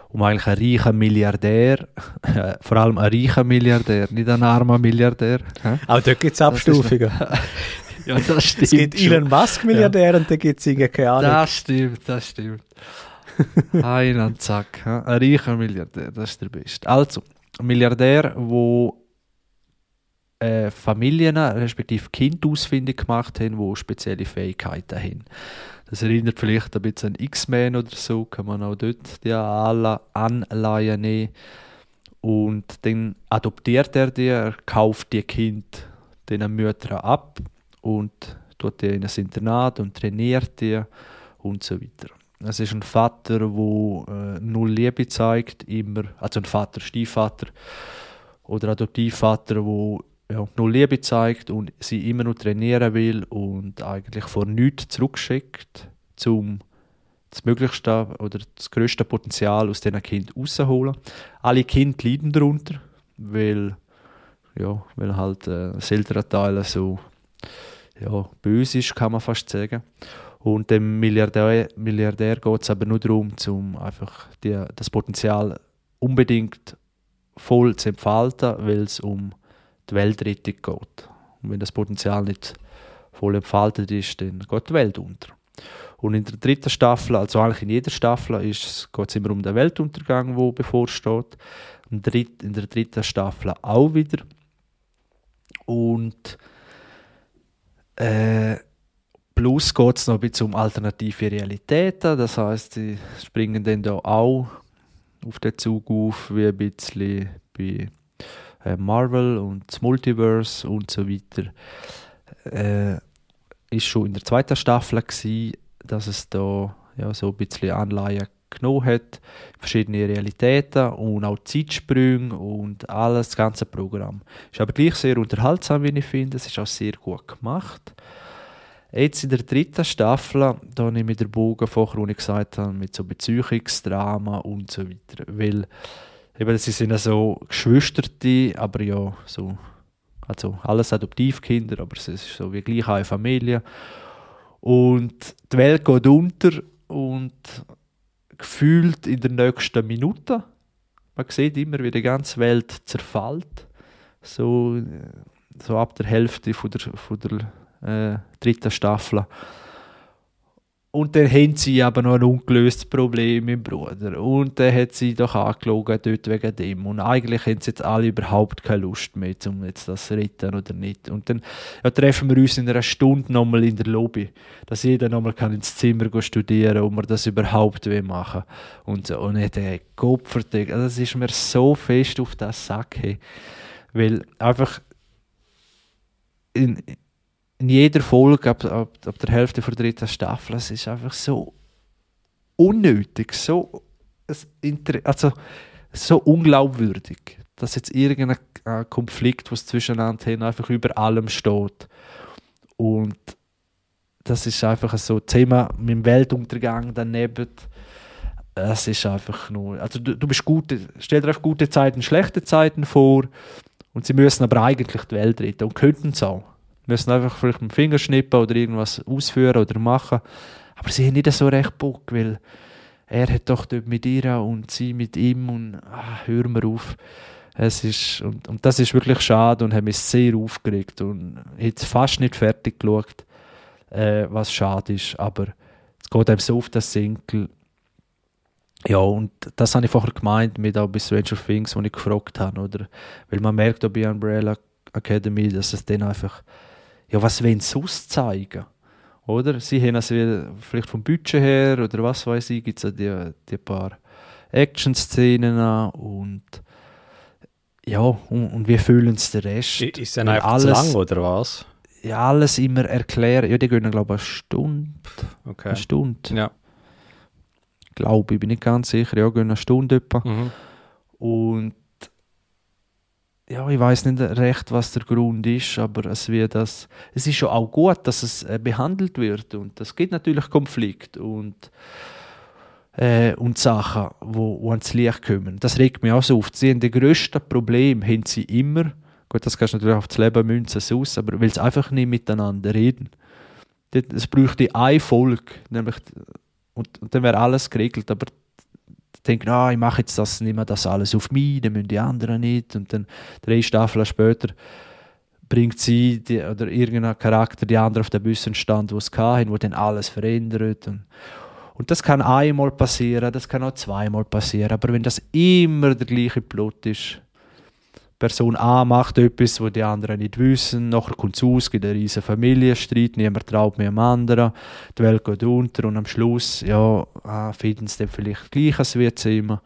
um eigentlich einen reichen Milliardär. *laughs* Äh, Vor allem einen reichen Milliardär, nicht einen armen Milliardär. Auch dort gibt es Abstufungen. *laughs* Ja, das stimmt. Es gibt schon. Elon Musk Milliardär und dann gibt es irgendwie keine Ahnung. Das stimmt, das stimmt. *laughs* Ein und zack. Ein reicher Milliardär, das ist der Beste. Also, ein Milliardär, wo äh, Familien, respektive Kinder ausfindig gemacht haben, die spezielle Fähigkeiten haben. Das erinnert vielleicht ein bisschen an X-Men oder so, kann man auch dort die Anleihen nehmen. Und dann adoptiert er die, er kauft die Kind den Müttern ab und tut in ein Internat und trainiert die und so weiter. Es ist ein Vater, der äh, null Liebe zeigt, immer, also ein Vater, Stiefvater oder Adoptivvater, der ja, null Liebe zeigt und sie immer noch trainieren will und eigentlich vor nichts zurückschickt, um das Möglichste oder das größte Potenzial aus diesen Kindern rauszuholen. Alle Kinder leiden darunter, weil, ja, weil halt äh, das ältere Teil so ja, böse ist, kann man fast sagen. Und dem Milliardär, Milliardär geht es aber nur darum, um einfach die, das Potenzial unbedingt voll zu entfalten, weil es um die Weltrettung geht. Und wenn das Potenzial nicht voll entfaltet ist, dann geht die Welt unter. Und in der dritten Staffel, also eigentlich in jeder Staffel, geht es immer um den Weltuntergang, der bevorsteht. In der dritten Staffel auch wieder. Und äh, plus geht es noch ein bisschen um alternative Realitäten. Das heißt, sie springen dann da auch auf den Zug auf, wie ein bisschen bei äh, Marvel und das Multiverse und so weiter. Äh, ist schon in der zweiten Staffel gewesen. dass es da ja, so ein bisschen Anleihen genommen hat, verschiedene Realitäten und auch Zeitsprünge und alles, das ganze Programm. Ist aber gleich sehr unterhaltsam, wie ich finde. Es ist auch sehr gut gemacht. Jetzt in der dritten Staffel, da nehme ich den Bogen vorher, ich gesagt habe, mit so Beziehungsdrama und so weiter. Weil eben, sie sind ja so Geschwisterte, aber ja, so, also alles Adoptivkinder, aber es ist so wie gleich eine Familie. Und die Welt geht unter und gefühlt in der nächsten Minute. Man sieht immer, wie die ganze Welt zerfällt. So, so ab der Hälfte von der, von der äh, dritten Staffel. Und dann haben sie aber noch ein ungelöstes Problem mit dem Bruder. Und dann hat sie doch angelogen dort wegen dem. Und eigentlich haben sie jetzt alle überhaupt keine Lust mehr, um jetzt das zu retten oder nicht. Und dann ja, treffen wir uns in einer Stunde nochmal in der Lobby, dass jeder nochmal ins Zimmer studieren kann, ob wir das überhaupt machen Und so. Und der Kopfvertag, also das ist mir so fest auf das Sack. Hey. Weil einfach in, in jeder Folge ab, ab, ab der Hälfte der dritten Staffel, es ist einfach so unnötig, so, also, so unglaubwürdig, dass jetzt irgendein Konflikt, was zwischeneinander haben, einfach über allem steht. Und das ist einfach so ein Thema mit dem Weltuntergang daneben. Es ist einfach nur, also du, du bist gut, stell dir einfach gute Zeiten, schlechte Zeiten vor und sie müssen aber eigentlich die Welt retten und könnten es auch müssen einfach vielleicht mit dem Finger schnippen oder irgendwas ausführen oder machen. Aber sie haben nicht so recht Bock, weil er hat doch dort mit ihr und sie mit ihm und ah, hör mir auf. Es ist, und, und das ist wirklich schade und hat mich sehr aufgeregt und jetzt fast nicht fertig geschaut, äh, was schade ist, aber es geht einem so auf das Sinkel. Ja, und das habe ich vorher gemeint mit auch bei Stranger Things, wo ich gefragt habe, oder? Weil man merkt auch bei Umbrella Academy, dass es dann einfach ja, was wollen sie sonst zeigen? Oder? Sie haben also vielleicht vom Budget her oder was weiß ich, gibt es die, die paar Action-Szenen und ja, und, und wie fühlen sie den Rest? Ist dann einfach alles, zu lang oder was? Ja, alles immer erklären. Ja, die gehen, glaube ich, eine Stunde. Okay. Eine Stunde. Ja. Glaube ich, bin nicht ganz sicher. Ja, gehen eine Stunde etwa. Mhm. Und ja, ich weiß nicht recht, was der Grund ist, aber es wird das, es ist schon auch gut, dass es äh, behandelt wird und es gibt natürlich Konflikt und äh, und Sachen, wo, wo ans Licht kommen. Das regt mich auch so auf. Sie haben das grösste Problem haben sie immer, gut, das kannst du natürlich auf das Leben münzen aus, aber weil sie einfach nicht miteinander reden. Es bräuchte eine Folge, nämlich, und, und dann wäre alles geregelt, aber denken, ah, ich mache jetzt das, nehme das alles auf mich, dann müssen die anderen nicht. Und dann drei Staffeln später bringt sie die, oder irgendein Charakter die anderen auf den Büssenstand, wo es hatten, wo dann alles verändert. Und, und das kann einmal passieren, das kann auch zweimal passieren. Aber wenn das immer der gleiche Plot ist, Person A macht etwas, was die anderen nicht wissen, nachher kommt es aus, gibt einen riesen Familienstreit, niemand traut mehr dem anderen, die Welt geht unter und am Schluss ja, ah, finden sie dann vielleicht gleich, als wird es immer.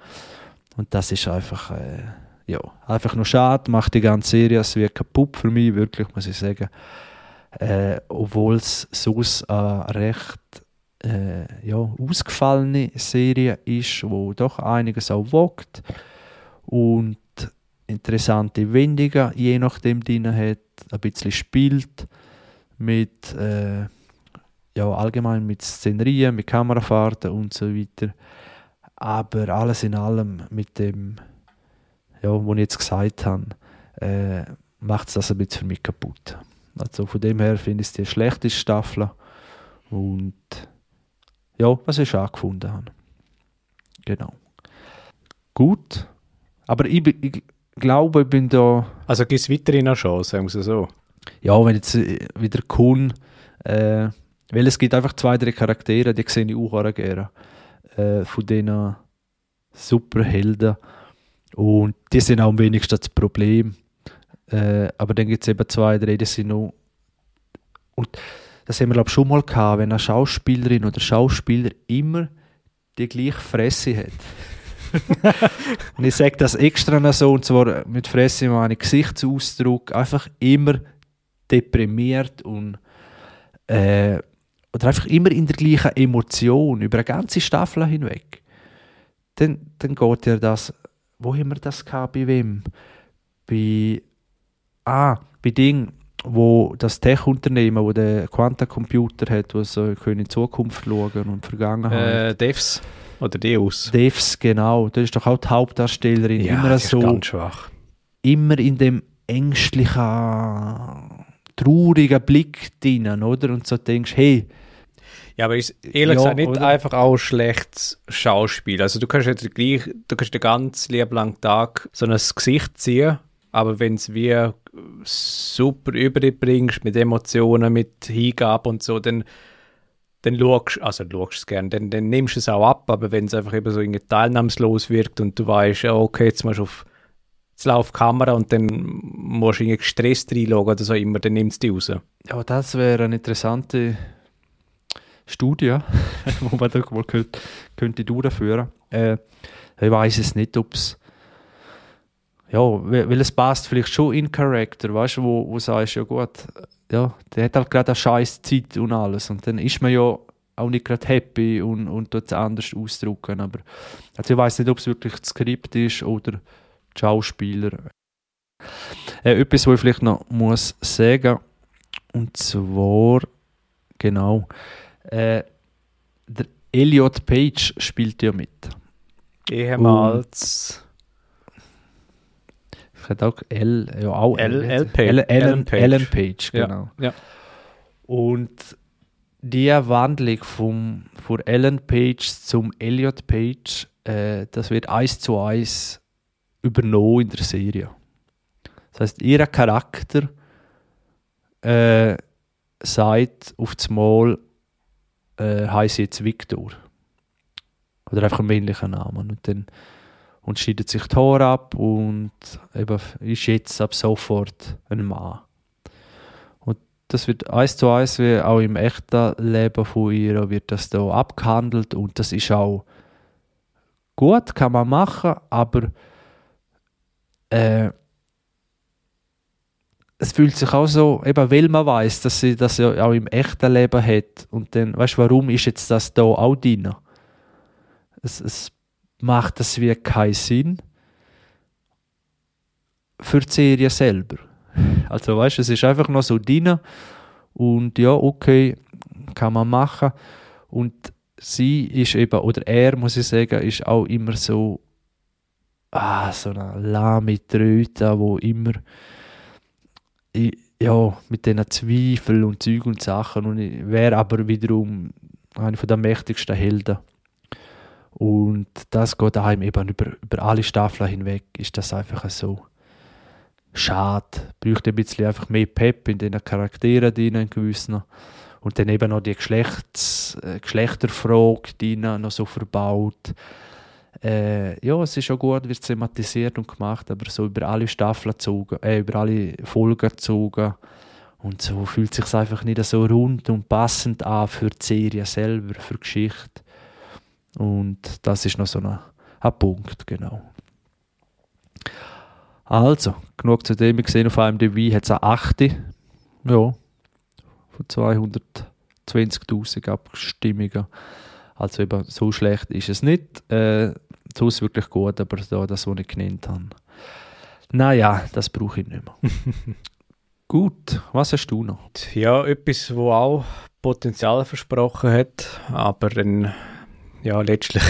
Und das ist einfach, äh, ja, einfach nur schade, macht die ganze Serie, es wird kaputt für mich, wirklich, muss ich sagen. Äh, Obwohl es sonst eine recht äh, ja, ausgefallene Serie ist, wo doch einiges auch wogt und interessante Wendungen je nachdem drin hat, ein bisschen spielt mit äh, ja, allgemein mit Szenerien, mit Kamerafahrten und so weiter. Aber alles in allem mit dem, ja, was ich jetzt gesagt habe, äh, macht es das ein bisschen für mich kaputt. Also von dem her finde ich es die schlechteste Staffel und ja, was ich schon gefunden habe. Genau. Gut. Aber ich, ich glaube, ich bin da. Also gibt es weiterhin noch Chancen, sagen wir so. Ja, wenn jetzt äh, wieder Kuhn, äh, weil es gibt einfach zwei, drei Charaktere, die sehe ich auch gerne. Äh, von diesen Superhelden. Und die sind auch am wenigsten das Problem. Äh, aber dann gibt es eben zwei, drei, die sind noch. Und das haben wir, glaube ich, schon mal gehabt, wenn eine Schauspielerin oder Schauspieler immer die gleiche Fresse hat. *laughs* und ich sage das extra so, und zwar mit Fresse meine Gesichtsausdruck, einfach immer deprimiert und, äh, oder einfach immer in der gleichen Emotion, über eine ganze Staffel hinweg, dann, dann geht ja das, wo haben wir das gehabt, bei wem? Bei, ah, bei Ding, wo das Tech-Unternehmen, wo der Quantencomputer hat, wo so können in Zukunft schauen und Vergangenheit. Äh, Devs oder Deus. Devs, genau. Das ist doch auch die Hauptdarstellerin. Ja, immer so, ganz schwach. immer in dem ängstlichen, traurigen Blick drin, oder? Und so denkst, hey, Ja, aber ist ehrlich Ja, gesagt nicht oder? einfach auch schlechtes Schauspiel. Also du kannst den gleich, du kannst den ganzen lieben Tag so ein Gesicht ziehen, aber wenn es wie super überbringst mit Emotionen, mit Hingabe und so, dann dann schaust, also es gerne, dann, dann nimmst du es auch ab, aber wenn es einfach eben so irgendwie teilnahmslos wirkt und du weißt, okay, jetzt musst du auf jetzt die Kamera und dann musst du irgendwie gestresst reinschauen oder so immer, dann nimmst du die raus. ja, das wäre eine interessante Studie, *laughs* wo man da mal könnte, könnte durchführen. Äh, ich weiß es nicht, ob es ja, weil es passt vielleicht schon in Charakter, weißt du, wo, wo sagst, ja gut, ja, der hat halt gerade eine scheiß Zeit und alles und dann ist man ja auch nicht gerade happy und, und tut es anders ausdrücken, aber also ich weiß nicht, ob es wirklich das Skript ist oder die Schauspieler. Äh, etwas, was ich vielleicht noch muss sagen, und zwar, genau, äh, der Elliot Page spielt ja mit. Ehemals Ich hätte auch L, ja auch L- L. Page. Ellen, Ellen, Ellen Page. Page, Ja. genau. Ja. Und die Wandlung vom, von Ellen Page zum Elliot Page, äh, das wird eins zu eins übernommen in der Serie. Das heißt, ihr Charakter äh, sagt auf das Mal, äh, heißt jetzt Victor. Oder einfach einen männlichen Namen. Und dann unterscheidet sich die Haare ab und eben ist jetzt ab sofort ein Mann. Und das wird eins zu eins wie auch im echten Leben von ihr wird das da abgehandelt und das ist auch gut, kann man machen, aber äh, es fühlt sich auch so, eben weil man weiß, dass sie das ja auch im echten Leben hat und dann, weißt du, warum ist jetzt das da auch drin? Es, es macht das wie keinen Sinn für die Serie selber. Also weißt du, es ist einfach noch so drin und ja, okay, kann man machen. Und sie ist eben, oder er, muss ich sagen, ist auch immer so, ah, so eine lahme Tröte, wo immer, i- ja, mit diesen Zweifeln und Zeug und Sachen und wäre aber wiederum einer der mächtigsten Helden. Und das geht einem eben über, über alle Staffeln hinweg, ist das einfach so schade. Braucht ein bisschen einfach mehr Pep in den Charakteren drin, in gewissen. Und dann eben noch die Geschlechts, äh, Geschlechterfrage drin, noch so verbaut. Äh, ja, es ist schon gut, wird thematisiert und gemacht, aber so über alle Staffeln gezogen, äh, über alle Folgen gezogen. Und so fühlt sich einfach nicht so rund und passend an für die Serie selber, für die Geschichte. Und das ist noch so ein, ein Punkt, genau. Also, genug zu dem. Wir sehen auf IMDb hat es eine 8. Ja, von 220.000 Abstimmungen. Also eben, so schlecht ist es nicht. Äh, so ist wirklich gut, aber da, das, was ich genannt habe. Naja, das brauche ich nicht mehr. *laughs* Gut, was hast du noch? Ja, etwas, wo auch Potenzial versprochen hat, aber dann, ja, letztlich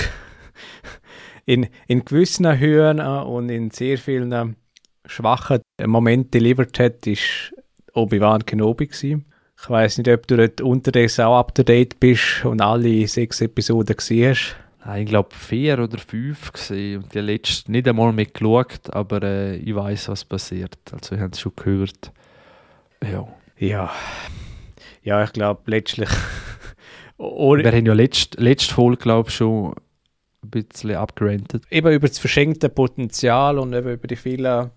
in, in gewissen Höhen äh, und in sehr vielen schwachen Momenten delivered hat, ist Obi-Wan Kenobi gewesen. Ich weiß nicht, ob du dort unterdessen auch up to date bist und alle sechs Episoden gesehen hast. Nein, Ich glaube vier oder fünf gesehen und die letzte nicht einmal mehr geschaut, aber äh, ich weiß, was passiert. Also ich habe es schon gehört. Ja. Ja, ja, ich glaube letztlich. Ohne, Wir haben ja letzte, letzte Folge, glaube ich, schon ein bisschen abgerantet. eben über das verschenkte Potenzial und eben über die vielen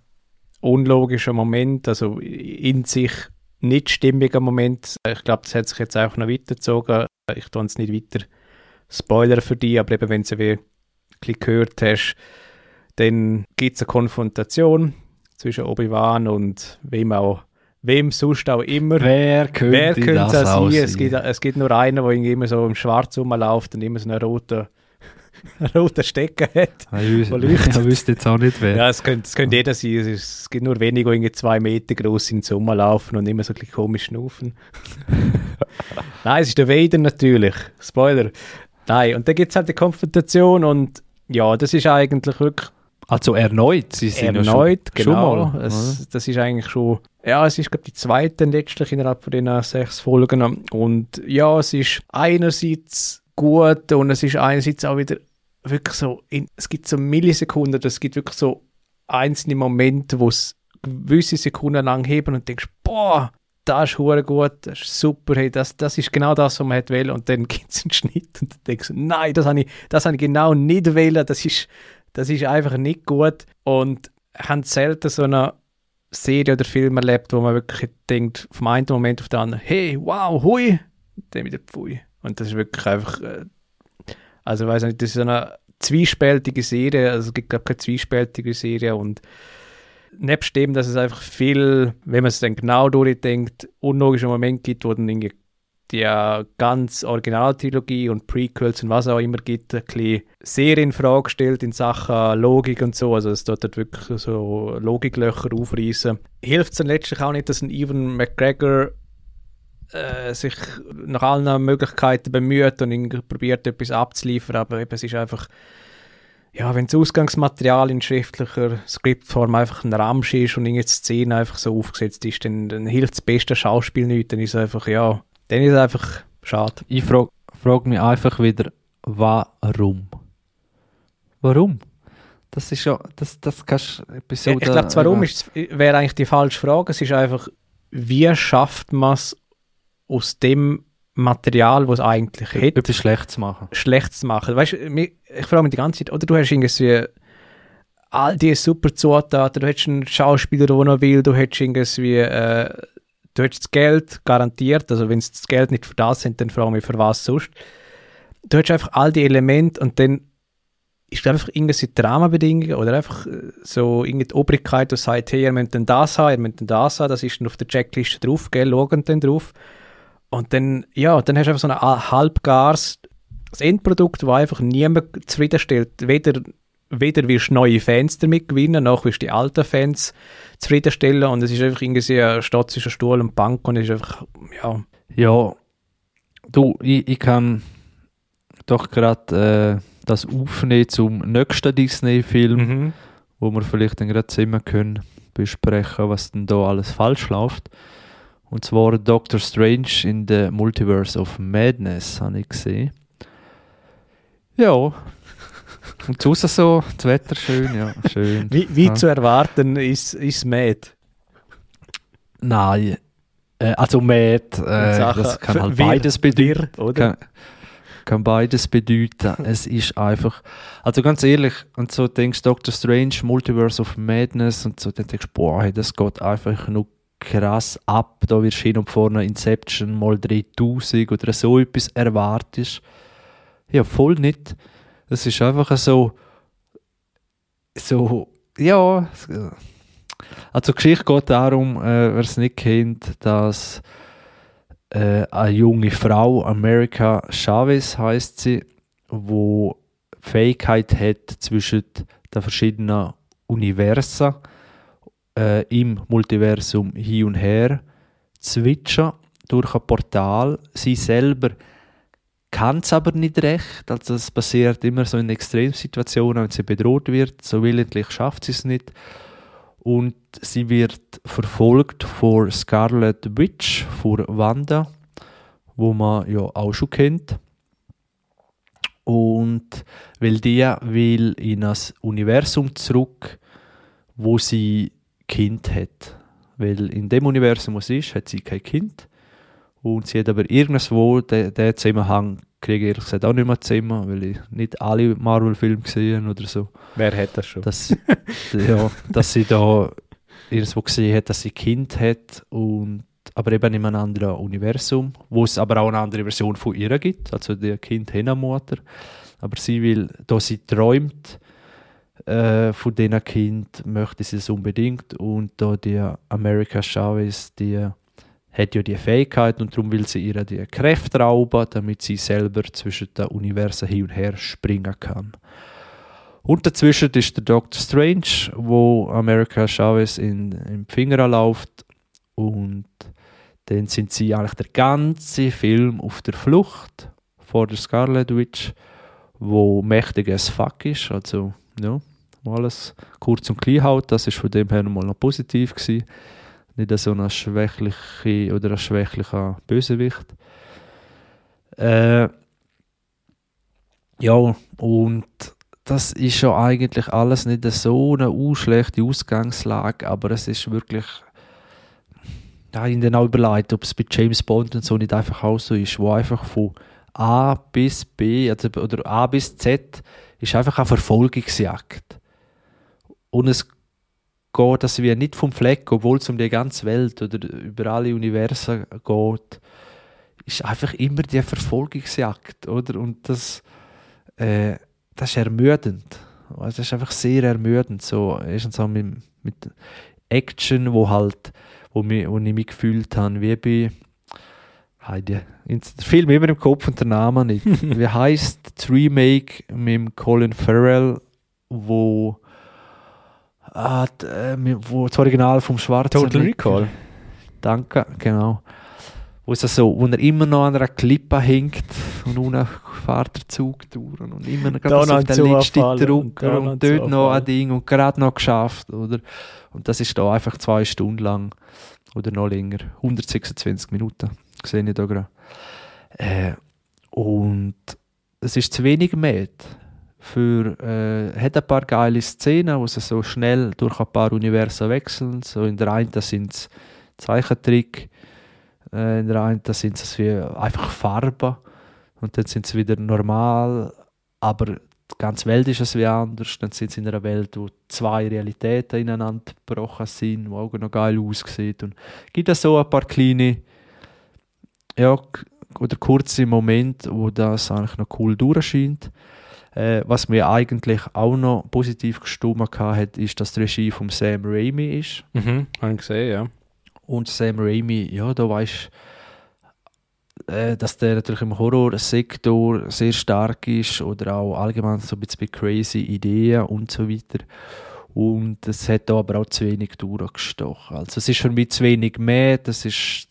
unlogischen Momente, also in sich nicht stimmigen Momente. Ich glaube, das hat sich jetzt auch noch weitergezogen. Ich tue es nicht weiter Spoiler für dich, aber eben, wenn du wie gehört hast, dann gibt es eine Konfrontation zwischen Obi-Wan und wem auch wem sonst auch immer. Wer könnte, Wer könnte das, das auch sein? Es gibt, es gibt nur einen, der immer so im Schwarz rumläuft und immer so einen roten, *laughs* roten Stecker hat. *laughs* Ich, wüsste jetzt auch nicht wer. Ja, es könnte, es könnte jeder sein. Es, gibt nur wenige, die irgendwie zwei Meter groß in den Sommer laufen und immer so ein bisschen komisch schnaufen. *laughs* Nein, es ist der Vader natürlich. Spoiler. Nein, und dann gibt es halt die Konfrontation und ja, das ist eigentlich wirklich Also erneut, sie sind erneut, ja schon, genau. schon mal. es, das ist eigentlich schon, ja, es ist glaube die zweite letztlich innerhalb von den sechs Folgen und ja, es ist einerseits gut und es ist einerseits auch wieder wirklich so, in, es gibt so Millisekunden, es gibt wirklich so einzelne Momente, wo es gewisse Sekunden lang heben und denkst, boah, das ist hure gut, das ist super, hey, das, das ist genau das, was man hat wollen und dann *laughs* gibt es einen Schnitt und dann denkst du, nein, das habe ich, das habe ich genau nicht wollen, das ist, das ist einfach nicht gut. Und haben selten so eine Serie oder Film erlebt, wo man wirklich denkt, vom einen Moment auf den anderen, hey, wow, hui, und dann wieder pfui. Und das ist wirklich einfach, äh, also ich weiß nicht, das ist so eine zwiespältige Serie, also es gibt glaube keine zwiespältige Serie. Und nebst dem, dass es einfach viel, wenn man es dann genau durchdenkt, unlogische Momente gibt, wo dann irgendwie die äh, ganz Originaltrilogie und Prequels und was auch immer gibt, ein bisschen sehr in Frage stellt in Sachen Logik und so. Also es dort wirklich so Logiklöcher aufreißen. Hilft es dann letztlich auch nicht, dass ein Ewan McGregor äh, sich nach allen Möglichkeiten bemüht und probiert, etwas abzuliefern, aber eben, es ist einfach ja, wenn das Ausgangsmaterial in schriftlicher Skriptform einfach ein Ramsch ist und irgendwie die Szene einfach so aufgesetzt ist, dann, dann hilft das beste Schauspiel nicht, dann ist es einfach, ja, dann ist es einfach schade. Ich frage frag mich einfach wieder, warum? Warum? Das ist ja, das, das kannst du Ja, Episode... ich glaube, warum ist, wäre eigentlich die falsche Frage. Es ist einfach, wie schafft man es aus dem Material, das es eigentlich hat, etwas Schlechtes machen. schlecht zu machen. Weißt ich frage mich die ganze Zeit, oder du hast irgendwie all diese super Zutaten, du hättest einen Schauspieler, der noch will, du hättest irgendwie, äh, du hättest das Geld garantiert, also wenn es das Geld nicht für das sind, dann frage ich mich, für was sonst. Du hättest einfach all die Elemente und dann ist einfach irgendwelche Dramabedingungen oder einfach äh, so irgendeine Obrigkeit, die sagt, hey, ihr müsst dann das haben, ihr müsst dann das haben, das ist dann auf der Checkliste drauf, gell, schauen dann drauf. Und dann, ja, dann hast du einfach so ein halbgares Endprodukt, das einfach niemand zufriedenstellt. Weder, weder wirst du neue Fans damit gewinnen, noch wirst du die alten Fans zufriedenstellen. Und es ist einfach irgendwie ein statischer Stuhl und Bank und es ist einfach, ja, Ja, du, ich, ich kann doch gerade äh, das aufnehmen zum nächsten Disney-Film, mhm. wo wir vielleicht dann gerade zusammen können besprechen, was denn da alles falsch läuft. Und zwar Doctor Strange in the Multiverse of Madness habe ich gesehen. Ja. Und sonst so, das Wetter schön, ja, schön. wie, wie ja. zu erwarten ist, ist Mad. Nein. Äh, also Mad, äh, das kann halt wir- beides bedeuten. wir, oder? Kann, kann beides bedeuten. es ist einfach, also ganz ehrlich, und so denkst Doctor Strange, Multiverse of Madness und so, dann denkst du, boah, hey, das geht einfach nur krass ab. Da wirst du hin und vorne Inception mal 3000 oder so etwas erwartest. Ja, voll nicht. Es ist einfach so, so, ja, also die Geschichte geht darum, äh, wer es nicht kennt, dass äh, eine junge Frau, America Chavez heißt sie, wo Fähigkeit hat, zwischen den verschiedenen Universen äh, im Multiversum hin und her zu switchen durch ein Portal. Sie selber kann es aber nicht recht. Also es passiert immer so in Extremsituationen, wenn sie bedroht wird. So willentlich schafft sie es nicht. Und sie wird verfolgt von Scarlet Witch, von Wanda, wo man ja auch schon kennt. Und weil die will in ein Universum zurück, wo sie Kind hat. Weil in dem Universum, wo sie ist, hat sie kein Kind. Und sie hat aber irgendwo den, den Zusammenhang kriege ich ehrlich gesagt auch nicht mehr zusammen, weil ich nicht alle Marvel-Filme gesehen oder so. Wer hat das schon? Dass, *laughs* ja, dass sie da irgendwo gesehen hat, dass sie Kind hat und aber eben in einem anderen Universum, wo es aber auch eine andere Version von ihr gibt, also der Kind hat eine Mutter, aber sie will, da sie träumt, äh, von diesen Kind möchte sie es unbedingt und da die America Chavez, die hat ja die Fähigkeit und darum will sie ihr die Kräfte rauben, damit sie selber zwischen den Universen hin und her springen kann. Und dazwischen ist der Doctor Strange, wo America Chavez in, die Finger läuft und dann sind sie eigentlich der ganze Film auf der Flucht vor der Scarlet Witch, wo mächtig as fuck ist, also ja, alles kurz und klein hält, das ist von dem her mal noch positiv gewesen. Nicht so eine schwächliche oder ein schwächlicher Bösewicht. Äh, ja, und das ist schon eigentlich alles nicht so eine schlechte Ausgangslage, aber es ist wirklich ja, ich dann auch überlegt, ob es bei James Bond und so nicht einfach auch so ist, wo einfach von A bis B also, oder A bis Z ist einfach eine Verfolgungsjagd. Und es geht, dass wir nicht vom Fleck, obwohl es um die ganze Welt oder über alle Universen geht, ist einfach immer die Verfolgungsjagd, oder? Und das, äh, das ist ermüdend. Also das ist einfach sehr ermüdend. So, erstens auch mit, mit Action, wo halt wo, mich, wo ich mich gefühlt habe, wie bei Heidi. Der Film immer im Kopf und der Name nicht. *laughs* wie heißt das Remake mit Colin Farrell, wo, ah, äh, wo das Original vom Schwarzen Total Recall. Danke, genau. Wo, es so, wo er immer noch an einer Klippe hängt und unten fährt der Zug durch und immer noch da so auf den letzten Drucker und, und, dort noch ein Ding und gerade noch geschafft, oder? Und das ist da einfach zwei Stunden lang oder noch länger. 126 Minuten. Sehe ich da gerade. Äh, und es ist zu wenig Met. Für, äh, hat ein paar geile Szenen, wo sie so schnell durch ein paar Universen wechseln. So in der einen sind es Zeichentrick, äh, in der einen sind es einfach Farben und dann sind sie wieder normal. Aber die ganze Welt ist es wie anders. Dann sind sie in einer Welt, wo zwei Realitäten ineinander gebrochen sind, wo auch noch geil aussieht. Und gibt so ein paar kleine, ja, oder kurze Momente, wo das eigentlich noch cool durchscheint. Äh, was mir eigentlich auch noch positiv gestimmt hat, ist, dass die Regie von Sam Raimi ist. Mhm, habe ich gesehen, ja. Und Sam Raimi, ja, da weißt äh, dass der natürlich im Horrorsektor sehr stark ist oder auch allgemein so ein bisschen crazy Ideen und so weiter. Und es hat da aber auch zu wenig durchgestochen. Also es ist für mich zu wenig mehr, das ist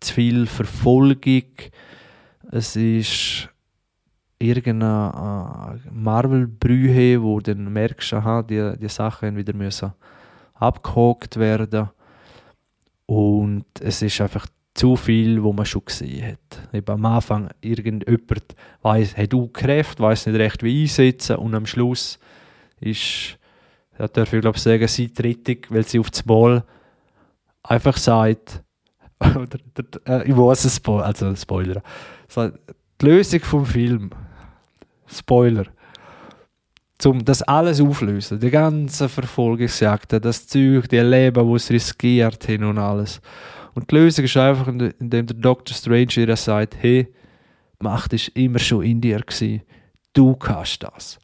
zu viel Verfolgung, es ist irgendeine äh, Marvel-Brühe, wo du dann merkst, aha, die, die Sachen wieder müssen abgehakt werden. Und es ist einfach zu viel, wo man schon gesehen hat. Eben am Anfang irgendjemand weiss, hat auch Kräfte, weiß nicht recht wie einsetzen und am Schluss ist, da darf ich glaube sagen, sie Rettung, weil sie auf das Ball einfach sagt, *laughs* äh, ich weiß es, also Spoiler, die Lösung vom Film, Spoiler, um das alles auflösen, die ganze Verfolgungsjagd, das Zeug, die Leben, wo es riskiert hin und alles. Und die Lösung ist einfach, indem der Dr. Strange ihr sagt, hey, Macht ist immer schon in dir gewesen. Du kannst das.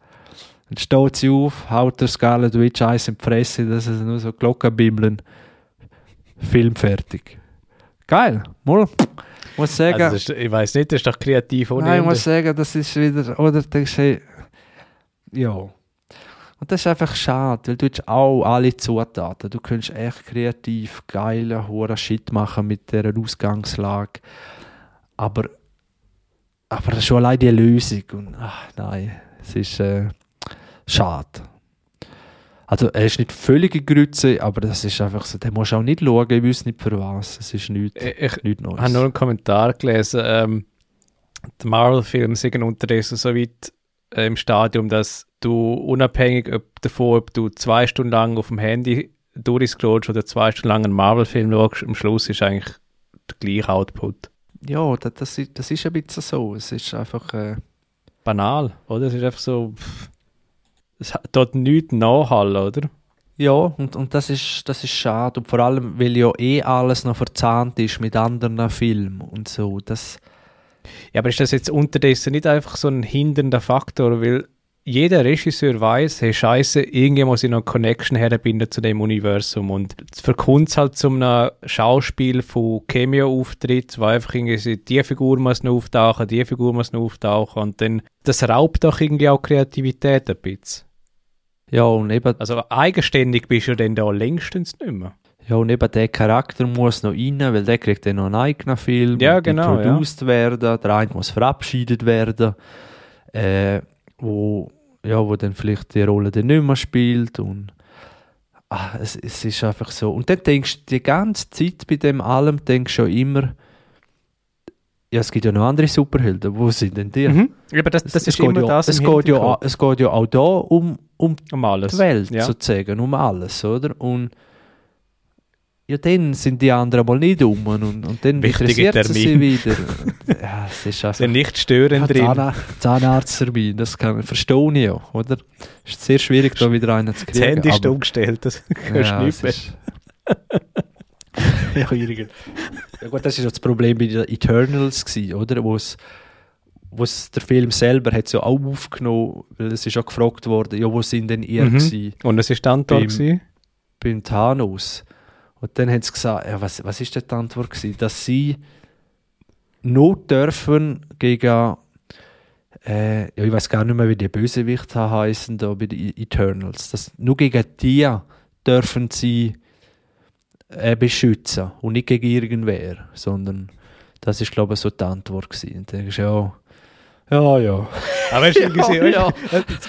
Dann steht sie auf, haut der Scarlet Witch Eis in die Fresse, dass es nur so Glocken bimmeln. Film fertig. Geil, mal. Muss sagen. Also ist, ich weiß nicht, das ist doch kreativ ohne Nein, ich muss sagen, das ist wieder, oder denkst du, ja. Und das ist einfach schade, weil du hast auch alle Zutaten. Du könntest echt kreativ geile, hohe Shit machen mit dieser Ausgangslage. Aber, aber schon allein die Lösung. Und, ach, nein, es ist äh, schade. Also er ist nicht völlig in Grütze, aber das ist einfach so, der muss auch nicht schauen, ich weiß nicht für was. Es ist nichts, ich, nichts Neues. Ich habe nur einen Kommentar gelesen, ähm, die Marvel-Filme sind unterdessen so weit äh, im Stadium, dass du unabhängig ob davon, ob du zwei Stunden lang auf dem Handy durchscrollst oder zwei Stunden lang einen Marvel-Film schaust, am Schluss ist eigentlich der gleiche Output. Ja, das, das, ist, das ist ein bisschen so. Es ist einfach... Äh Banal, oder? Es ist einfach so... Pff, es hat nichts nachhallen, oder? Ja, und, und das, ist, das ist schade. Und vor allem, weil ja eh alles noch verzahnt ist mit anderen Filmen und so. Das ja, aber ist das jetzt unterdessen nicht einfach so ein hindernder Faktor, weil jeder Regisseur weiß, hey Scheiße, irgendwie muss ich noch eine Connection herbinden zu dem Universum. Und verkommt es halt zum einem Schauspiel von Cameo-Auftritt, wo einfach irgendwie die Figur muss noch auftauchen, die Figur muss noch auftauchen. Und dann, das raubt doch irgendwie auch Kreativität ein bisschen. Ja, und eben, Also eigenständig bist du dann da längstens nicht mehr. ja, und eben der Charakter muss noch rein, weil der kriegt dann noch einen eigenen Film. Ja, genau, ja. produced werden, der eine muss verabschiedet werden, äh, wo, ja, wo dann vielleicht die Rolle dann nicht mehr spielt und ah, es, es ist einfach so. Und dann denkst du die ganze Zeit bei dem allem, denkst du schon immer, ja, es gibt ja noch andere Superhelden, wo sind denn die? Mhm. Aber das, das es, ist geht immer ja, das es, geht ja, es geht ja auch da um, um um alles. die Welt ja. sozusagen, um alles, oder? Und ja, dann sind die anderen mal nicht um und, und dann Wichtige interessiert sie sie Termin. wieder. ja, es ist einfach... Der nicht störend drin. Zahn Zahnarzttermin, das kann, verstehe ich ja, oder? ist sehr schwierig, da wieder einen zu Das kriegen. Handy ist umgestellt, das *laughs* du ja, nicht es mehr. ist- *laughs* ja, ja gut, das ist ja das Problem bei den Eternals gewesen, oder? Wo es wo es der Film selber hat ja auch aufgenommen, weil es ist ja gefragt worden, ja, wo sind denn ihr Mhm. gewesen? Und das ist die Antwort Beim- gewesen? beim Thanos. Und dann haben sie gesagt, ja, was, was ist denn die Antwort gewesen? Dass sie nur dürfen gegen, äh, ja, ich weiß gar nicht mehr, wie die Bösewicht heißen da bei den Eternals. Das, nur gegen die dürfen sie äh, beschützen und nicht gegen irgendwer, sondern das ist glaube ich so die Antwort gewesen. Und dann ja, ja, ja. Aber hast du gesehen, ja.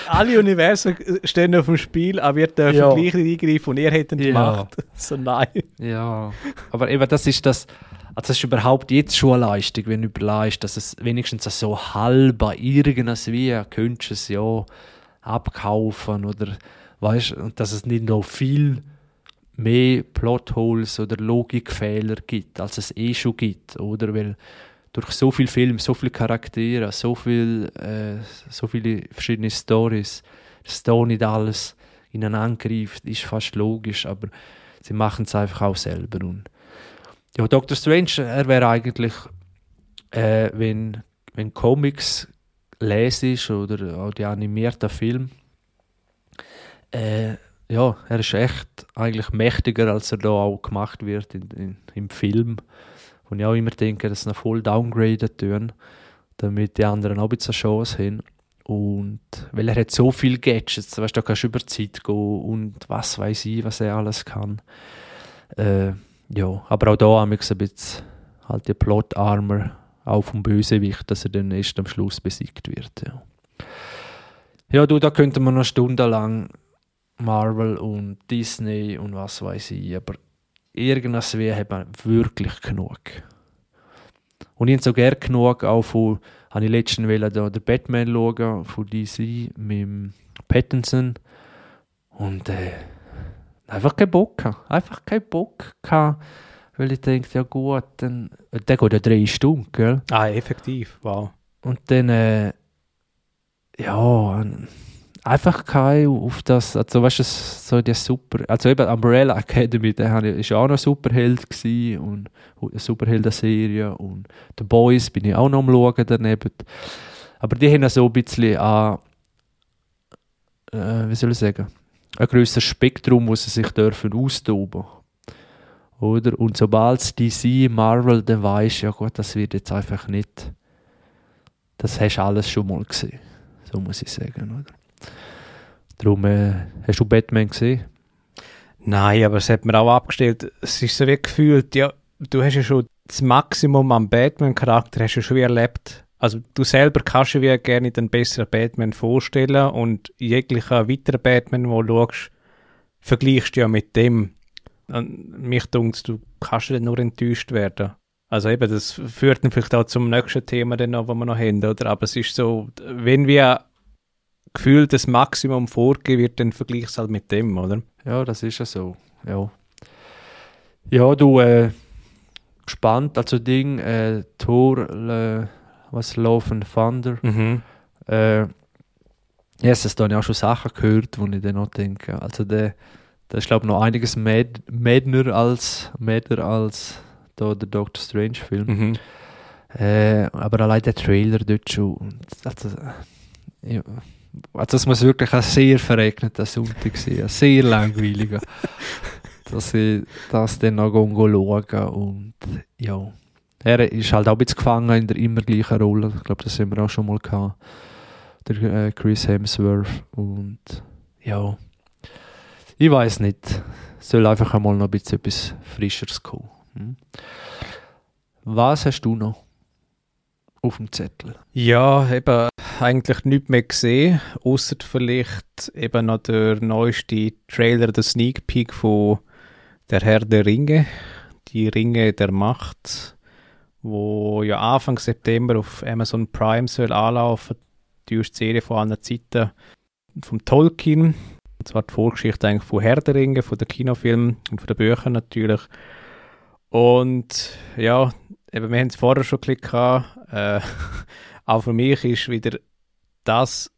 alle Universen stehen auf dem Spiel, aber wir dürfen Ja. gleich nicht eingreifen und ihr hättet die Ja. Macht. *laughs* So nein. Ja, aber eben das ist das, also das ist überhaupt jetzt schon eine Leistung, wenn du überlegst, dass es wenigstens so halb bei irgendwas wie, könntest du es ja abkaufen oder weißt und dass es nicht noch viel mehr Plotholes oder Logikfehler gibt, als es eh schon gibt, oder? Weil durch so viel Film, so viele Charaktere, so, viel, äh, so viele verschiedene Stories, dass da nicht alles ineinander greift, ist fast logisch, aber sie machen es einfach auch selber. Und ja, Doctor Strange, er wäre eigentlich, äh, wenn, wenn Comics lesest oder auch die animierten Filme, äh, ja, er ist echt eigentlich mächtiger, als er da auch gemacht wird in, in, im Film. Und ich auch immer denke, dass sie voll downgraden tun, damit die anderen auch ein bisschen Chance haben. Und weil er hat so viele Gadgets, weißt da kannst du über die Zeit gehen und was weiß ich, was er alles kann. Äh, ja, aber auch da haben wir ein bisschen halt die Plot-Armor auch vom Bösewicht, dass er dann erst am Schluss besiegt wird. Ja, ja du, da könnte man noch stundenlang Marvel und Disney und was weiß ich, aber irgendwas wie hat man wirklich genug. Und ich habe so gerne genug auch von, habe ich letztens wollen, den Batman schauen, von DC mit Pattinson und äh, einfach keinen Bock gehabt. Einfach keinen Bock gehabt, weil ich denke, ja gut, dann, der geht ja drei Stunden, gell? Ah, effektiv, wow. Und dann, äh, ja, einfach kein auf das, also weißt du, so der Super, also eben Umbrella Academy, der ja auch noch Superheld gewesen und eine Superhelden-Serie und The Boys bin ich auch noch am schauen daneben. Aber die haben so ein bisschen an, äh, wie soll ich sagen, ein grösseres Spektrum, wo sie sich dürfen austoben oder? Und sobald es DC, Marvel, dann weisst ja gut, das wird jetzt einfach nicht, das hast du alles schon mal gesehen. So muss ich sagen, oder? Darum, äh, hast du Batman gesehen? Nein, aber es hat mir auch abgestellt, es ist so wie gefühlt, ja, du hast ja schon das Maximum am Batman-Charakter hast schon erlebt. Also du selber kannst dir wie gerne den besseren Batman vorstellen und jeglicher weiterer Batman, wo du schaust, vergleichst du ja mit dem. Und mich dunkt, du kannst dann nur enttäuscht werden. Also eben, das führt dann vielleicht auch zum nächsten Thema, was wir noch haben, oder? Aber es ist so, wenn wir gefühlt das Maximum vorgegeben wird, dann vergleichst du halt mit dem, oder? Ja, das ist ja so. Ja, ja du, äh, gespannt, also Ding, äh, Thor, äh, was Love and Thunder. Mhm. Äh, ja, es ist dann ja auch schon Sachen gehört, wo ich dann noch denke. Also der, der ist glaube ich noch einiges mädner als mäder als da der Doctor Strange Film. Mhm. Äh, aber allein der Trailer dort schon. Also, ja, Also es muss wirklich ein sehr verregneter Sonntag sein, ein sehr langweiliger. *laughs* dass ich das dann noch schauen und ja. Er ist halt auch ein bisschen gefangen in der immer gleichen Rolle. Ich glaube, das haben wir auch schon mal gehabt. Der äh, Chris Hemsworth und ja. Ich weiß nicht. Soll einfach einmal noch ein bisschen etwas Frischeres kommen. Hm? Was hast du noch auf dem Zettel? Ja, eben eigentlich nichts mehr gesehen, außer vielleicht eben noch der neueste Trailer, der Sneak Peek von Der Herr der Ringe, die Ringe der Macht, wo ja Anfang September auf Amazon Prime soll anlaufen, die erste Serie von einer Zeiten vom Tolkien, und zwar die Vorgeschichte eigentlich von Herr der Ringe, von den Kinofilmen und von den Büchern natürlich. Und ja, eben, wir haben es vorher schon ein *laughs* auch für mich ist wieder das,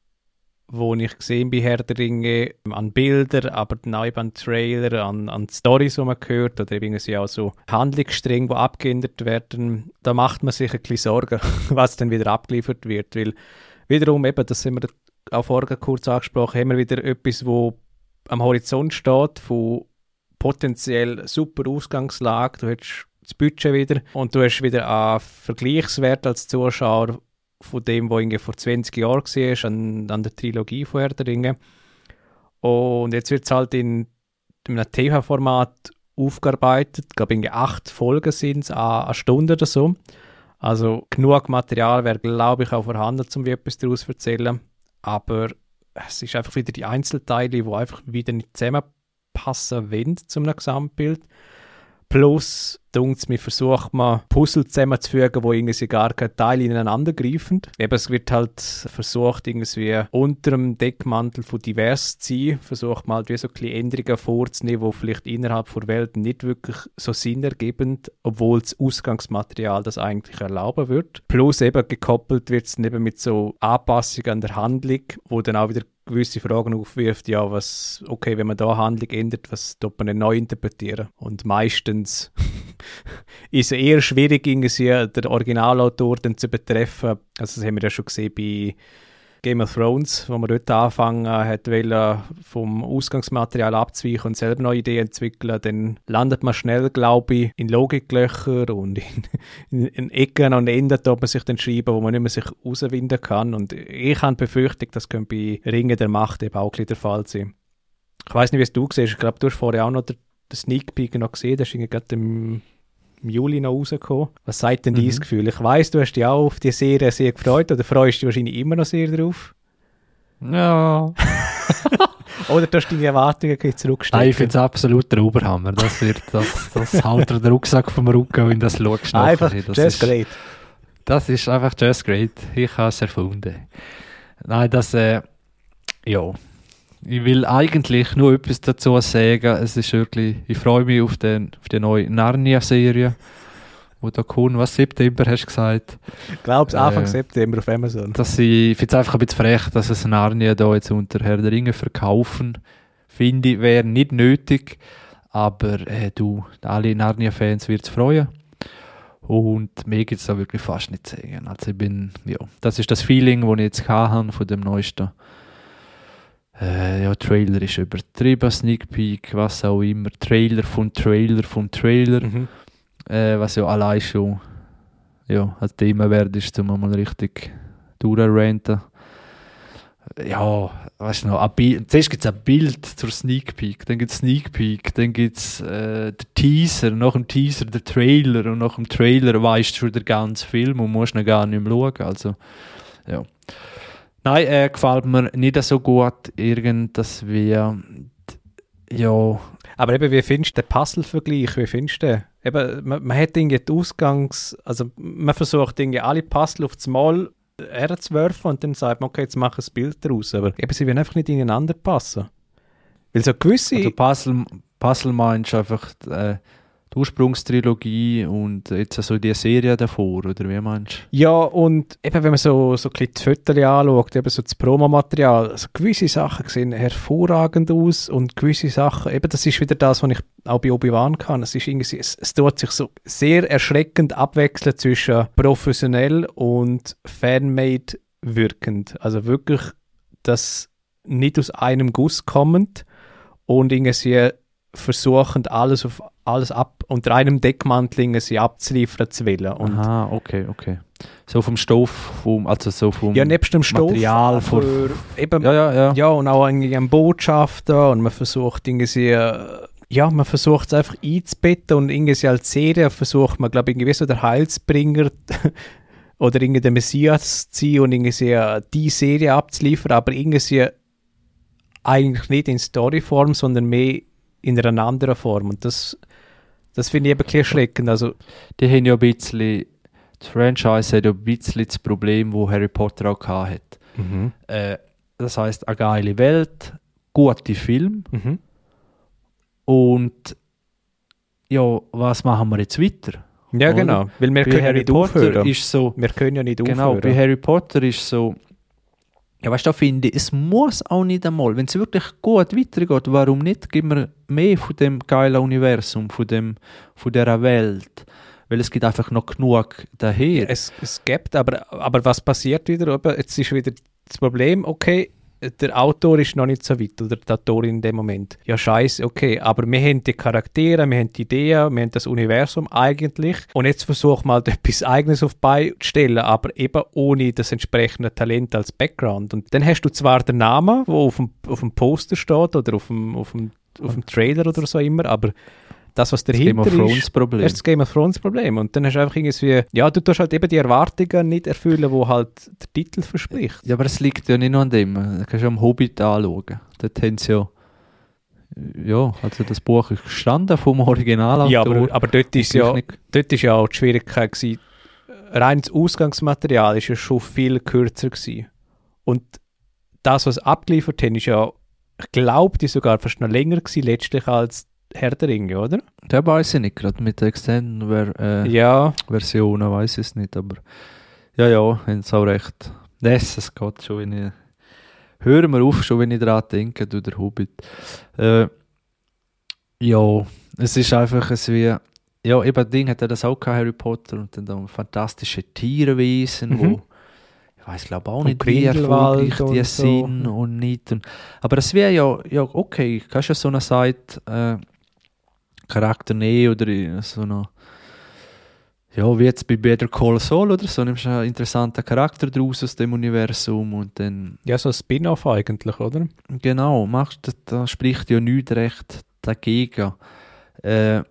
was ich gesehen bei Herr der Ringe, an Bildern, aber dann auch an Trailer, an, an Storys, die man hört, oder irgendwie auch so Handlungsstränge, die abgeändert werden, da macht man sich ein bisschen Sorgen, *laughs* was dann wieder abgeliefert wird, weil wiederum eben, das haben wir auch vorher kurz angesprochen, haben wir wieder etwas, wo am Horizont steht, von potenziell super Ausgangslage, du hättest das Budget wieder und du hast wieder einen Vergleichswert als Zuschauer von dem, was vor 20 Jahren war, an, an der Trilogie von Herr der Ringe. Und jetzt wird es halt in, in einem TV-Format aufgearbeitet. Ich glaube, irgendwie acht Folgen sind es, eine Stunde oder so. Also genug Material wäre, glaube ich, auch vorhanden, um etwas daraus zu erzählen. Aber es ist einfach wieder die Einzelteile, die einfach wieder nicht zusammenpassen wollen zu einem Gesamtbild. Plus, dunkt mir versucht man Puzzle zusammenzufügen, wo irgendwie gar keine Teile ineinander greifen. Eben, es wird halt versucht, irgendwie unter dem Deckmantel von divers zu sein, versucht man halt wie so ein Änderungen vorzunehmen, die vielleicht innerhalb der Welt nicht wirklich so Sinn ergeben, obwohl das Ausgangsmaterial das eigentlich erlauben wird. Plus eben gekoppelt wird es eben mit so Anpassungen an der Handlung, wo dann auch wieder gewisse Fragen aufwirft, ja, was, okay, wenn man da Handlung ändert, was tut man denn neu interpretieren? Und meistens ist eher schwierig, irgendwie der Originalautor dann zu betreffen. Also das haben wir ja schon gesehen bei Game of Thrones, wo man dort anfangen hat, wollen, vom Ausgangsmaterial abzuweichen und selber neue Ideen entwickeln, dann landet man schnell, glaube ich, in Logiklöcher und in, *laughs* in, in Ecken und Enden, da man sich dann schreiben, wo man nicht mehr sich rauswinden kann. Und ich habe Befürchtung, das könnte bei Ringen der Macht eben auch der Fall sein. Ich weiß nicht, wie es du siehst. Ich glaube, du hast vorher auch noch den, den Sneak Peek noch gesehen. Das ist gerade im im Juli noch rausgekommen. Was sagt denn mhm. dein Gefühl? Ich weiss, du hast dich auch auf die Serie sehr gefreut oder freust dich wahrscheinlich immer noch sehr drauf? Ja. *laughs* oder du hast deine Erwartungen zurückgestellt? Nein, ich finde es absolut der Oberhammer. Das, wird, das, das haut dir den Rucksack vom Rücken, wenn das schaust. Einfach das Just ist, Great. Das ist einfach Just Great. Ich habe es erfunden. Nein, das, äh, ja, ich will eigentlich nur etwas dazu sagen. Es ist wirklich, ich freue mich auf, den, auf die neue Narnia-Serie, wo da kommt. Was, September hast du gesagt? Ich glaube, äh, Anfang September auf Amazon. Dass ich, ich finde es einfach ein bisschen frech, dass es Narnia da jetzt unter Herr der Ringe verkaufen. Finde ich, wäre nicht nötig. Aber äh, du, alle Narnia-Fans wird es freuen. Und mir gibt es da wirklich fast nicht zu sagen. Also ich bin, ja, das ist das Feeling, das ich jetzt hatte von dem neuesten äh, ja, Trailer ist übertrieben, Sneak Peek, was auch immer, Trailer von Trailer von Trailer, mhm. äh, was ja allein schon ja, ein Thema wert ist, um mal richtig durchzuranten. Ja, weißt du noch, ein Bild, zuerst gibt es ein Bild zur Sneak Peek, dann gibt es Sneak Peek, dann gibt es äh, den Teaser, nach dem Teaser der Trailer und nach dem Trailer weißt du schon den ganzen Film und musst ihn gar nicht mehr schauen. Also, ja. Nein, äh, gefällt mir nicht so gut, irgend, dass wir ja. Aber eben, wie findest du den Puzzle-Vergleich? Wie findest du den? Eben, man, man hat irgendwie die Ausgangs-, also man versucht irgendwie alle Puzzle auf das Mal herzuwerfen und dann sagt man, okay, jetzt mache ich ein Bild daraus. Aber eben, sie werden einfach nicht ineinander passen. Weil so gewisse... Also Puzzle, Puzzle meinst du einfach... Äh, die Ursprungstrilogie und jetzt so die Serie davor, oder wie meinst du? Ja, und eben wenn man so, so ein bisschen die Fotos anschaut, eben so das Promomaterial, also gewisse Sachen sehen hervorragend aus und gewisse Sachen, eben das ist wieder das, was ich auch bei Obi-Wan kann. Es, ist irgendwie, es, es tut sich so sehr erschreckend abwechseln zwischen professionell und fanmade wirkend. Also wirklich das nicht aus einem Guss kommt und irgendwie versuchen, alles auf alles ab unter einem Deckmantel sie abzuliefern zu wollen. Und Aha, okay, okay. So vom Stoff, vom, also so vom ja, nebst dem Stoff, Material, von, aber eben, ja, ja, ja. ja, und auch irgendwie ein Botschafter und man versucht irgendwie, äh, ja, man versucht es einfach einzubetten und irgendwie als Serie versucht man, glaube ich, irgendwie so der Heilsbringer *laughs* oder irgendwie der Messias zu sein und irgendwie äh, die Serie abzuliefern, aber irgendwie eigentlich nicht in Storyform, sondern mehr in einer anderen Form. Und das, das finde ich eben ein bisschen erschreckend. Also, Die haben ja ein bisschen, das Franchise hat ja ein bisschen das Problem, wo Harry Potter auch hatte. mhm. Äh, das heißt, eine geile Welt, gute Film Mhm. und ja, was machen wir jetzt weiter? Ja, Oder? genau. Weil wir Bei können ja Harry nicht Potter aufhören. ist so, wir können ja nicht genau, bei aufhören. Harry Potter ist so, ja, weißt du, finde ich, es muss auch nicht einmal, wenn es wirklich gut weitergeht, warum nicht? Gib mir mehr von dem geilen Universum, von, dem, von dieser Welt. Weil es gibt einfach noch genug daher. Es, es gibt, aber, aber was passiert wieder? Jetzt ist wieder das Problem, okay, der Autor ist noch nicht so weit oder die Autorin in dem Moment. Ja, scheiße, okay, aber wir haben die Charaktere, wir haben die Ideen, wir haben das Universum eigentlich und jetzt versuch mal *laughs* etwas Eigenes auf Beine zu stellen, aber eben ohne das entsprechende Talent als Background. Und dann hast du zwar den Namen, wo auf dem, auf dem Poster steht oder auf dem, auf dem, auf dem Trailer oder so immer, aber das, was das Game dahinter of Thrones ist, Problem. das ist das Game of Thrones Problem. Und dann hast du einfach irgendwie, ja, du tust halt eben die Erwartungen nicht erfüllen, wo halt der Titel verspricht. Ja, aber es liegt ja nicht nur an dem. Du kannst ja am Hobbit anschauen. Dort haben sie ja, ja, also das Buch ist gestanden vom Originalautor. Ja, aber, aber dort, ist ja, dort ist ja auch die Schwierigkeit gewesen, rein das Ausgangsmaterial ist ja schon viel kürzer gewesen. Und das, was abgeliefert haben, ist ja, ich glaube, die sogar fast noch länger gewesen, letztlich als Herr der Ringe, oder? Der weiß ich nicht, gerade mit der Extended Ver äh, Ja, Versionen weiß ich es nicht, aber ja, ja, haben sie auch recht. Das, es geht schon, wenn ich, hören wir auf, schon wenn ich daran denke, du der Hobbit. Äh, ja, es ist einfach es wie, ja, eben Ding hat er das auch gehabt, Harry Potter, und dann da fantastische Tierwesen, Mhm. wo ich weiß glaube auch Und nicht, wie erfolgreich die und so. sind und nicht. Und, aber es wäre ja, ja okay, kannst ja so eine Seite äh, Charakter nehmen oder so eine ja, wie jetzt bei Better Call Saul oder so, nimmst du einen interessanten Charakter draus aus dem Universum und dann, ja, so ein Spin-off eigentlich, oder? genau, machst du, da spricht ja nichts recht dagegen. Äh,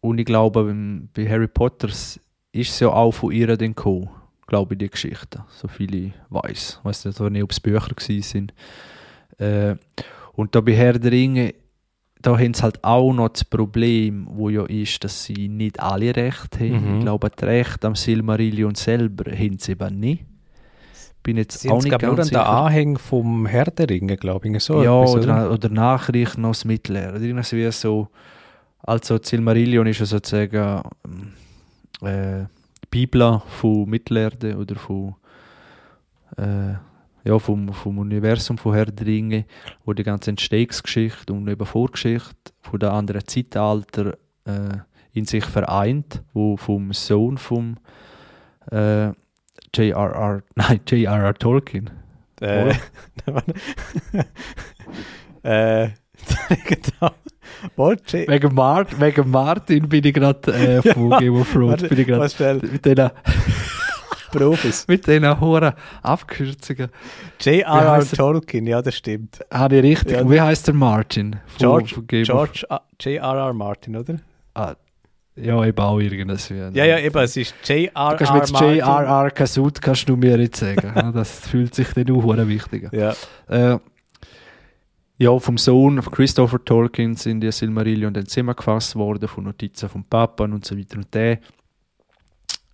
und ich glaube, bei Harry Potter ist es ja auch von ihr dann gekommen, glaube ich, die Geschichte, so viel ich weiß. Ich weiß nicht, ob es Bücher sind. Äh, und da bei Herr der Ringe, da haben sie halt auch noch das Problem, wo ja ist, dass sie nicht alle Recht haben. Mhm. Ich glaube, das Recht am Silmarillion selber haben sie eben nicht. Bin jetzt Sie auch nicht nur ganz an den sicher. Anhäng vom Herr der Ringe, glaube ich. So ja, etwas, oder, oder Nachrichten aus Mittelerde. Irgendwas wie so, also Silmarillion ist ja sozusagen äh, die Bibel von Mittelerde oder von, äh, ja, vom, vom Universum von Herr der Ringe, wo die ganze Entstehungsgeschichte und eben Vorgeschichte von der anderen Zeitalter äh, in sich vereint, wo vom Sohn vom äh, J.R.R. *laughs* Nein, J.R.R. Tolkien. Äh, *laughs* *laughs* äh, Wegen, Mart wegen Martin bin ich gerade äh, von Game of Thrones. Bin ich grad was mit Profis. mit diesen hohen Abkürzungen. J.R.R. Tolkien, ja, das stimmt. Habe ich richtig. Ja. Wie heißt der Martin? George, von George A- J.R.R. Martin, oder? ah, Ja, eben auch irgendwas. Ja, ja, eben, es ist J.R.R. Du kannst Martin. J.R.R. Kasut kannst du mir jetzt sagen. Das *laughs* fühlt sich dann auch hure wichtig an. Ja. Äh, ja, vom Sohn von Christopher Tolkien sind die Silmarillion dann zusammengefasst worden, von Notizen vom Papa und so weiter. Und der,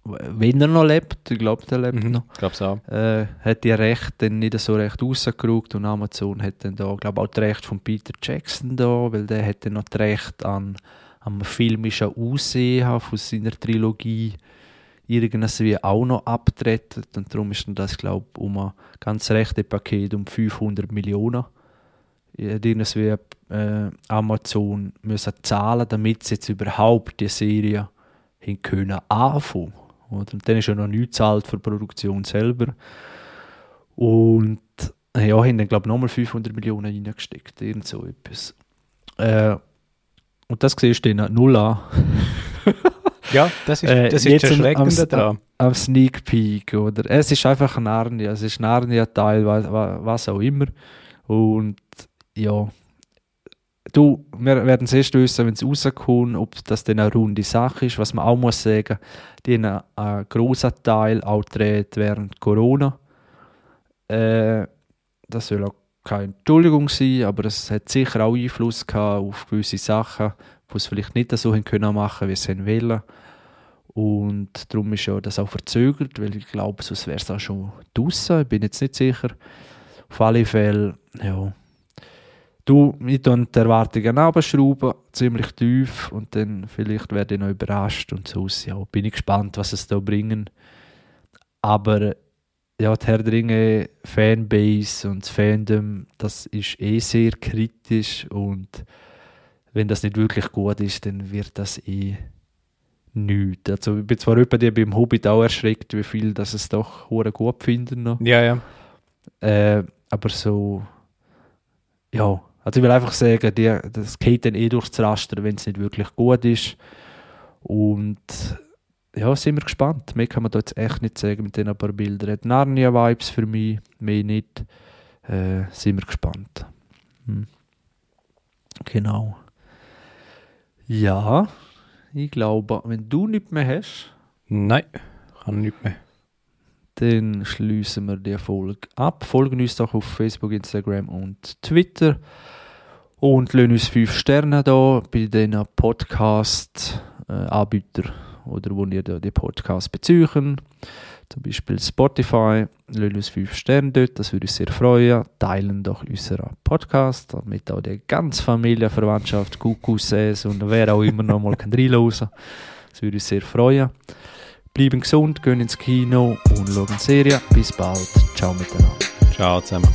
wenn er noch lebt, ich glaube, der lebt Mhm. noch, Ich glaube auch. äh, hat die Rechte dann nicht so recht rausgerückt und Amazon hat dann da, glaube auch das Recht von Peter Jackson da, weil der hat dann noch das Recht an am filmischen Aussehen von seiner Trilogie irgendwas wie auch noch abgetreten und darum ist dann das, glaube ich, um ein ganz rechte Paket um 500 Millionen irgendwas wie äh, Amazon müssen zahlen, damit sie jetzt überhaupt die Serie hin können anfangen. Oder? Und dann ist ja noch nichts zahlt für die Produktion selber. Und Ja, haben dann, glaube ich, nochmal 500 Millionen reingesteckt. Irgend so etwas. Äh, und das siehst du dann null an. *laughs* Ja, das ist, Äh, ist jetzt das am- Erschreckende am- am Sneak Peek, oder? Es ist einfach Narnia, es ist Narnia-Teil, was, was auch immer. Und ja, du, wir werden es erst wissen, wenn es rauskommt, ob das dann eine runde Sache ist. Was man auch muss sagen, die haben einen grossen Teil auch gedreht während Corona. Äh, das soll auch keine Entschuldigung sein, aber es hat sicher auch Einfluss gehabt auf gewisse Sachen, die es vielleicht nicht so haben können machen, wie sie haben wollen. Und darum ist ja das auch verzögert, weil ich glaube, sonst wäre es auch schon draussen. Ich bin jetzt nicht sicher. Auf alle Fälle, ja. Du, ich die Erwartungen abschrauben, ziemlich tief und dann vielleicht werde ich noch überrascht und so ja, bin ich gespannt, was es da bringen. Aber ja, die Herr der Ringe Fanbase und das Fandom, das ist eh sehr kritisch und wenn das nicht wirklich gut ist, dann wird das eh nichts. Also ich bin zwar etwa die beim Hobbit auch erschreckt, wie viel das es doch hure gut finden noch. Ja, ja. Äh, aber so, ja, also ich will einfach sagen, die, das geht dann eh durchs Raster, wenn es nicht wirklich gut ist. Und ja, sind wir gespannt. Mehr kann man da jetzt echt nicht sagen mit den paar Bildern. Hat Narnia-Vibes für mich, mehr nicht. Äh, sind wir gespannt. Hm. Genau. Ja, ich glaube, wenn du nichts mehr hast, Nein, kann nicht mehr. Dann schließen wir die Folge ab. Folgen uns doch auf Facebook, Instagram und Twitter. Und lassen uns 5 Sterne da bei den Podcast-Anbietern oder wo ihr da die Podcasts beziehen. Zum Beispiel Spotify. Lassen uns 5 Sterne dort, das würde uns sehr freuen. Teilen doch unseren Podcast, damit auch die ganze Familie, Verwandtschaft, Kuckucksäs und wer auch immer noch mal *laughs* reinhören kann. Das würde uns sehr freuen. Bleiben gesund, gehen ins Kino und schauen Serie. Bis bald. Ciao miteinander. Ciao zusammen.